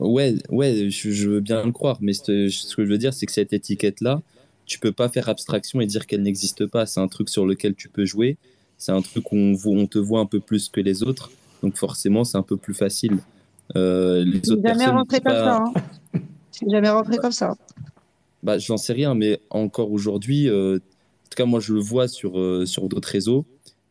S8: Ouais, ouais, je, je veux bien le croire, mais ce, ce que je veux dire, c'est que cette étiquette-là, tu peux pas faire abstraction et dire qu'elle n'existe pas. C'est un truc sur lequel tu peux jouer. C'est un truc où on, te voit un peu plus que les autres. Donc forcément, c'est un peu plus facile. Euh, les autres
S5: jamais
S8: personnes,
S5: rentré comme ça. Hein. Je suis jamais rentré comme ça.
S8: Bah, j'en sais rien, mais encore aujourd'hui, euh, en tout cas, moi, je le vois sur, euh, sur d'autres réseaux.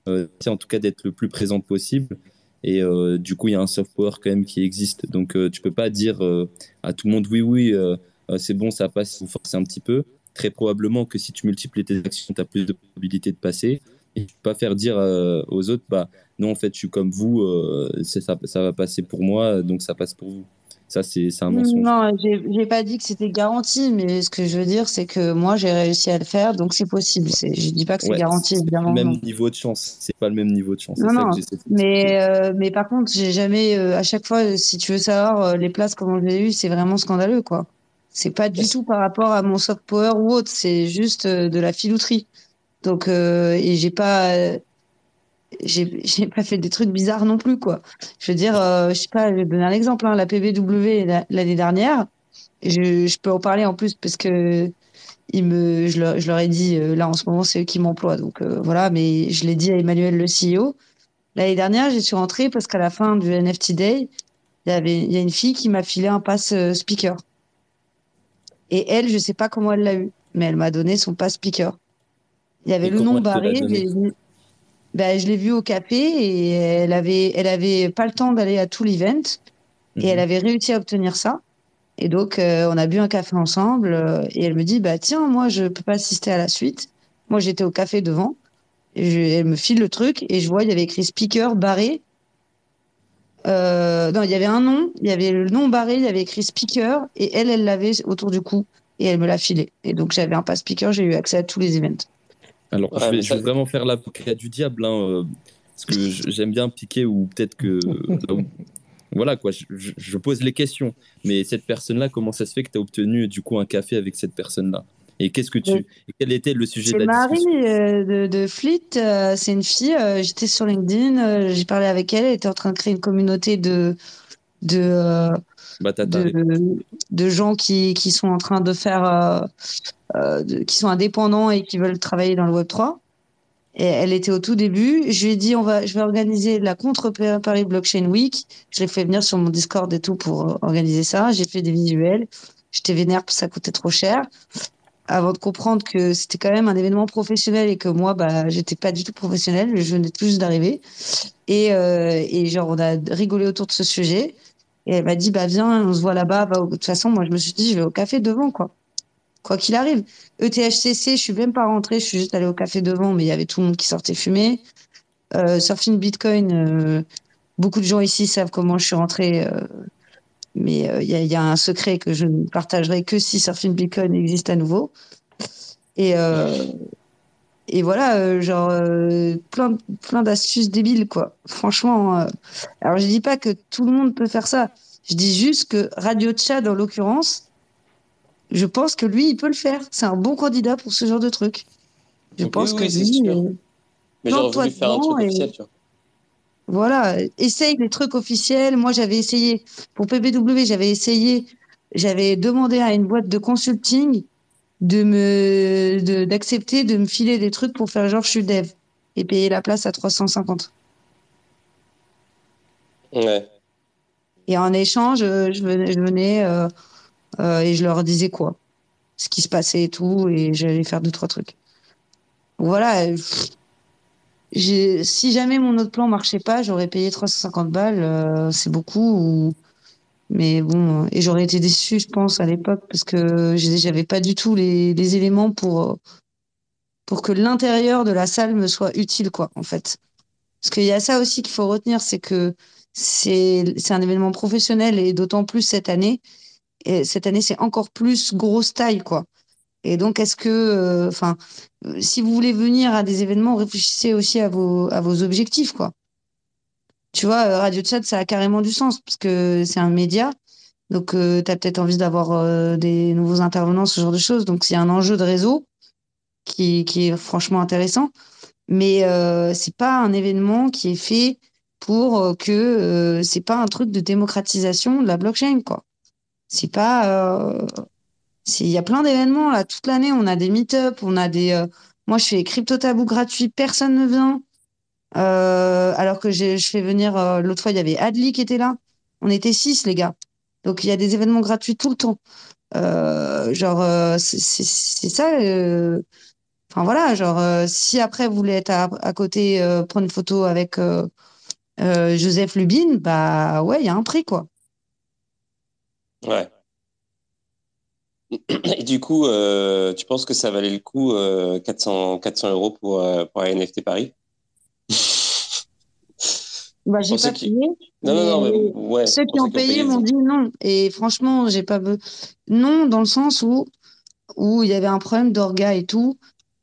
S8: Euh, c'est en tout cas d'être le plus présent possible. Et euh, du coup, il y a un soft power quand même qui existe. Donc, euh, tu peux pas dire euh, à tout le monde oui, oui, euh, euh, c'est bon, ça passe, il faut forcer un petit peu. Très probablement que si tu multiplies tes actions, tu as plus de probabilité de passer. Et tu peux pas faire dire euh, aux autres, bah non, en fait, je suis comme vous, euh, ça, ça va passer pour moi, donc ça passe pour vous. Ça, c'est un mensonge.
S5: Non, j'ai pas dit que c'était garanti, mais ce que je veux dire, c'est que moi, j'ai réussi à le faire, donc c'est possible. Je dis pas que c'est
S8: Ouais,
S5: garanti, évidemment.
S8: le même
S5: non.
S8: niveau de chance. C'est pas le même niveau de chance.
S5: Non, non,
S8: que
S5: mais, euh, mais par contre, j'ai jamais, euh, à chaque fois, si tu veux savoir euh, les places, comment je les eues, c'est vraiment scandaleux, quoi. C'est pas du tout par rapport à mon soft power ou autre, c'est juste de la filouterie. Donc, et j'ai pas, j'ai j'ai pas fait des trucs bizarres non plus, quoi. Je veux dire, euh, je sais pas, je vais donner un exemple, hein, la PBW la- l'année dernière, je, je peux en parler en plus parce que ils me, je, leur, je leur ai dit, euh, là en ce moment, c'est eux qui m'emploient, donc euh, voilà, mais je l'ai dit à Emmanuel, le CEO. L'année dernière, j'y suis rentrée parce qu'à la fin du NFT Day, il y avait, il y a une fille qui m'a filé un pass euh, speaker. Et elle, je sais pas comment elle l'a eu, mais elle m'a donné son pass speaker. Il y avait
S8: Et
S5: le nom barré. Ben, je l'ai vue au café et elle avait, elle avait pas le temps d'aller à tout l'event et elle
S8: Mhm.
S5: avait réussi à obtenir ça. Et donc, euh, on a bu un café ensemble euh, et elle me dit, bah tiens, moi, je peux pas assister à la suite. Moi, j'étais au café devant. Et je- elle me file le truc et je vois, il y avait écrit speaker barré. Euh, non, il y avait un nom, il y avait le nom barré, il y avait écrit speaker et elle, elle l'avait autour du cou et elle me l'a filé. Et donc, j'avais un pass speaker, j'ai eu accès à tous les events.
S8: Alors,
S2: Ouais,
S8: je, vais, je vraiment faire l'avocat du diable, hein, euh, parce que j'aime bien piquer ou peut-être que. (laughs) voilà quoi, je, pose les questions. Mais cette personne-là, comment ça se fait que tu as obtenu du coup un café avec cette personne-là? Et qu'est-ce que tu.
S5: Oui.
S8: et quel était le sujet de la
S5: Marie
S8: discussion?
S5: euh, de, de Fleet, euh, c'est une fille, euh, j'étais sur LinkedIn, euh, j'ai parlé avec elle, elle était en train de créer une communauté de, de, de, de gens qui, qui sont en train de faire, euh, euh, de- qui sont indépendants et qui veulent travailler dans le Web 3. Et elle était au tout début. Je lui ai dit, on va, je vais organiser la contre Paris Blockchain Week. Je l'ai fait venir sur mon Discord et tout pour organiser ça. J'ai fait des visuels. J'étais vénère parce que ça coûtait trop cher. Avant de comprendre que c'était quand même un événement professionnel et que moi, bah, j'étais pas du tout professionnelle. Je venais tout juste d'arriver. Et, euh, et genre, on a rigolé autour de ce sujet. Et elle m'a dit, bah, viens, on se voit là-bas. De toute façon, moi, je me suis dit, je vais au café devant, quoi. Quoi qu'il arrive. ETHCC, je suis même pas rentrée, je suis juste allée au café devant, mais il y avait tout le monde qui sortait fumer. Euh, Surfing Bitcoin, euh, beaucoup de gens ici savent comment je suis rentrée, euh, mais il y, y a un secret que je ne partagerai que si Surfing Bitcoin existe à nouveau. Et, et voilà, euh, genre, euh, plein, plein d'astuces débiles, quoi. Franchement, euh, alors je dis pas que tout le monde peut faire ça. Je dis juste que Radio Tchad, en l'occurrence, je pense que lui, il peut le faire. C'est un bon candidat pour ce genre de truc. Je pense
S2: oui,
S5: que lui,
S2: sûr.
S5: euh,
S2: Mais j'aurais voulu faire un truc
S5: et-
S2: officiel, tu vois.
S5: Voilà, essaye des trucs officiels. Moi, j'avais essayé pour PPW, j'avais essayé, j'avais demandé à une boîte de consulting de me d'accepter de, me filer des trucs pour faire genre je suis dev et payer la place à 350.
S2: Ouais.
S5: Et en échange, euh, je venais, je venais euh, euh, et je leur disais quoi, ce qui se passait et tout, et j'allais faire deux trois trucs. Voilà. si jamais mon autre plan marchait pas, j'aurais payé 350 balles, euh, c'est beaucoup. ou- Mais bon, et j'aurais été déçue, je pense, à l'époque, parce que j'avais pas du tout les, éléments pour que l'intérieur de la salle me soit utile, quoi, en fait. Parce qu'il y a ça aussi qu'il faut retenir, c'est que c'est un événement professionnel et d'autant plus cette année. Et cette année, c'est encore plus grosse taille, quoi. Et donc, est-ce que, euh, enfin, euh, si vous voulez venir à des événements, réfléchissez aussi à vos objectifs, quoi. Tu vois, euh, Radio Chat, ça a carrément du sens parce que c'est un média. Donc, tu as peut-être envie d'avoir euh, des nouveaux intervenants, ce genre de choses. Donc, c'est un enjeu de réseau qui, est franchement intéressant. Mais euh, c'est pas un événement qui est fait pour euh, que euh, c'est pas un truc de démocratisation de la blockchain, quoi. C'est pas. euh, Il y a plein d'événements là toute l'année. On a des meet-up, on a des. euh, Moi, je fais crypto tabou gratuit, personne ne vient. Euh, alors que je fais venir. euh, L'autre fois, il y avait Adli qui était là. On était six, les gars. Donc, il y a des événements gratuits tout le temps. Euh, genre, c'est ça. Enfin voilà, genre si après vous voulez être à, côté, prendre une photo avec Joseph Lubin, bah ouais, il y a un prix quoi.
S2: Ouais. Et du coup, tu penses que ça valait le coup euh, 400, 400 euros pour, NFT Paris?
S5: Bah j'ai pas
S2: qui-
S5: payé.
S2: Non, non, non,
S5: mais
S2: ouais.
S5: Ceux qui ont payé m'ont dit non. Et franchement, j'ai pas non dans le sens où où il y avait un problème d'orga et tout.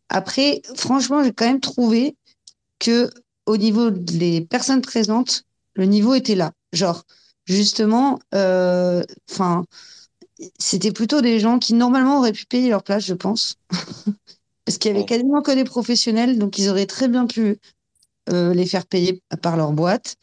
S5: Après, franchement, j'ai quand même trouvé que au niveau des personnes présentes, le niveau était là. Genre, justement, euh, enfin, c'était plutôt des gens qui normalement auraient pu payer leur place, je pense, (laughs) parce qu'il y avait quasiment que des professionnels, donc ils auraient très bien pu les faire payer par leur boîte.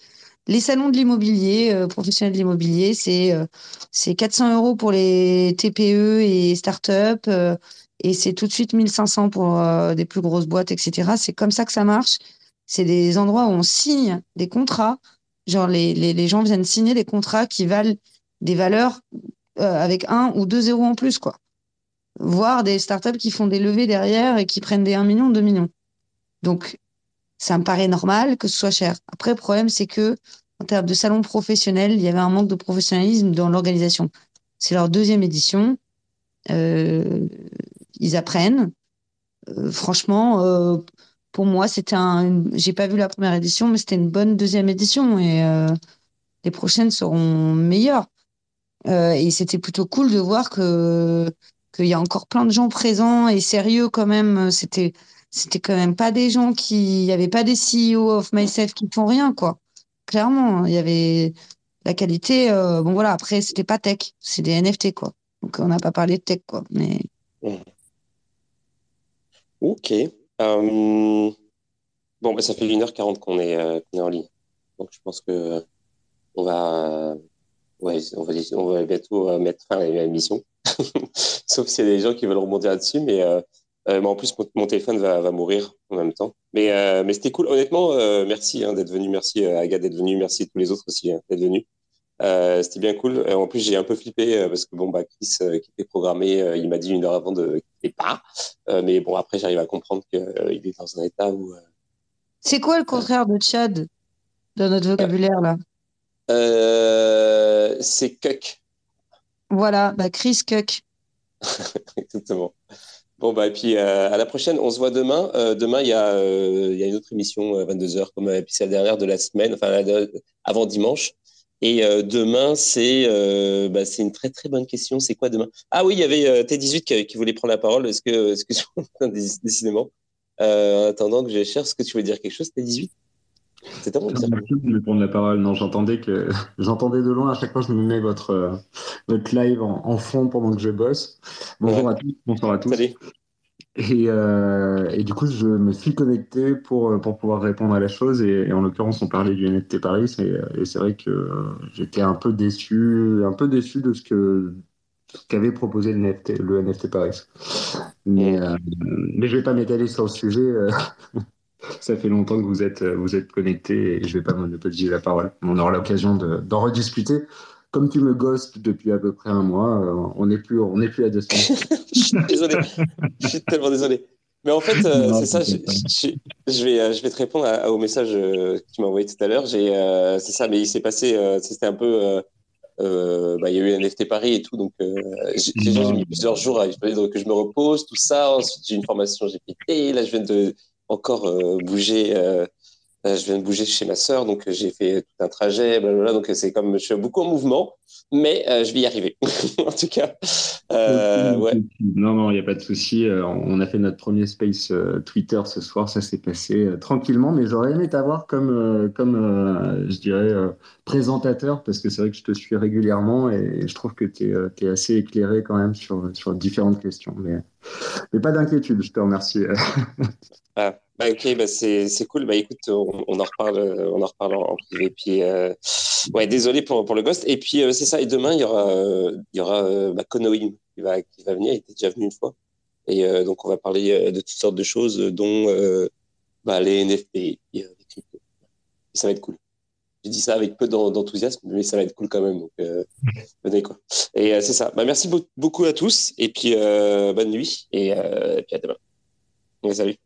S5: Les salons de l'immobilier, euh, professionnels de l'immobilier, c'est euh, c'est 400 euros pour les TPE et start-up, euh, et c'est tout de suite 1500 pour euh, des plus grosses boîtes, etc. C'est comme ça que ça marche. C'est des endroits où on signe des contrats. Genre, les, les, gens viennent signer des contrats qui valent des valeurs euh, avec un ou deux zéros en plus, quoi. Voire des startups qui font des levées derrière et qui prennent des 1 million, 2 millions. Donc, ça me paraît normal que ce soit cher. Après, le problème, c'est que en termes de salon professionnel, il y avait un manque de professionnalisme dans l'organisation. C'est leur deuxième édition. Euh, ils apprennent. Euh, franchement, euh, pour moi, c'était un. J'ai pas vu la première édition, mais c'était une bonne deuxième édition et euh, les prochaines seront meilleures. Euh, et c'était plutôt cool de voir que qu'il y a encore plein de gens présents et sérieux quand même. C'était c'était quand même pas des gens qui, il y avait pas des CEO of myself qui font rien quoi. Clairement, il y avait la qualité. euh, bon voilà, après c'était pas tech, c'est des NFT quoi. Donc on n'a pas parlé de tech quoi. Mais
S2: Ok. Euh, Bon, bah, ça fait 1h40 qu'on est, euh, est en ligne. Donc, je pense que on va, ouais, on va, bientôt euh, mettre fin à l'émission. (laughs) Sauf s'il y a des gens qui veulent rebondir là-dessus. Mais, mais en plus, mon, téléphone va, va mourir en même temps. Mais, euh, mais c'était cool. Honnêtement, euh, merci hein, d'être venu. Merci euh, Agathe d'être venu. Merci à tous les autres aussi hein, d'être venus. Euh, c'était bien cool. Euh, en plus, j'ai un peu flippé euh, parce que bon, bah, Chris, euh, qui était programmé, euh, il m'a dit une heure avant de qu'il pas. Euh, mais bon, après, j'arrive à comprendre qu'il est dans un état où. euh,
S5: c'est quoi le contraire de Tchad dans notre vocabulaire là?
S2: Euh, c'est Cuck,
S5: Voilà, bah Chris Cuck. (laughs)
S2: exactement. Bon, bah, et puis euh, à la prochaine, on se voit demain. Euh, demain, il y, euh, y, a une autre émission euh, à 22h, comme euh, c'est la dernière de la semaine, enfin, euh, avant dimanche. Et demain, c'est bah, une très très bonne question. C'est quoi demain? Ah oui, il y avait T18 qui, qui, voulait prendre la parole. Est-ce que, est -ce que... (laughs) décidément, en attendant que je cherche, est-ce que tu veux dire quelque chose, T18 c'est
S10: tellement de me prendre la parole. Non, j'entendais que (laughs) j'entendais de loin à chaque fois je me mets votre, euh, votre live en, fond pendant que je bosse. Bonjour à tous, bonsoir à tous.
S2: Salut.
S10: Et, euh, et, du coup, je me suis connecté pour, euh, pour pouvoir répondre à la chose. Et, en l'occurrence, on parlait du NFT Paris. Et, c'est vrai que j'étais un peu déçu, un peu déçu de ce que qu'avait proposé le NFT, le NFT Paris. Mais, mais je ne vais pas m'étaler sur le sujet. (laughs) euh, ça fait longtemps que vous êtes, vous êtes connectés et je vais pas monopoliser la parole. On aura l'occasion de- d'en rediscuter. Comme tu me ghostes depuis à peu près un mois, euh, on n'est plus, on plus à deux semaines. (laughs)
S2: Je suis désolé. Je suis tellement désolé. Mais en fait, euh, c'est ça. Je, vais, euh, je vais te répondre à- à- au message euh, que tu m'as envoyé tout à l'heure. J'ai, euh, c'est ça, mais il s'est passé. euh, c'était un peu. euh, euh, bah, il y a eu NFT Paris et tout, donc euh, j'ai, mis plusieurs jours à fallait que je me repose, tout ça. Ensuite, j'ai une formation GPT. Là, je viens de encore euh, bouger. euh, euh, je viens de bouger chez ma sœur, donc euh, j'ai fait tout un trajet, blablabla. Donc euh, c'est comme je suis beaucoup en mouvement, mais euh, je vais y arriver. (laughs) en tout cas, euh, ouais.
S10: Non, non, il n'y a pas de souci. Euh, On a fait notre premier space Twitter ce soir. Ça s'est passé tranquillement, mais j'aurais aimé t'avoir comme, comme je dirais, présentateur parce que c'est vrai que je te suis régulièrement et je trouve que tu es, assez éclairé quand même sur, sur différentes questions. Mais, mais pas d'inquiétude, je te remercie.
S2: Ah, bah ok, bah c'est c'est cool. Bah écoute, on, on en reparle, euh, on en reparle en, en privé. Puis euh, ouais, désolé pour pour le ghost. Et puis euh, c'est ça. Et demain il y aura il y aura euh, bah, Konoim qui va qui va venir. Il était déjà venu une fois. Et euh, donc on va parler de toutes sortes de choses, dont euh, bah, les NFT et les cryptos. Et ça va être cool. Je dis ça avec peu d'en- d'enthousiasme, mais ça va être cool quand même. Donc euh, (laughs) venez quoi. Et euh, c'est ça. Bah merci beau- beaucoup à tous. Et puis euh, bonne nuit. Et, euh, et puis à demain. Salut.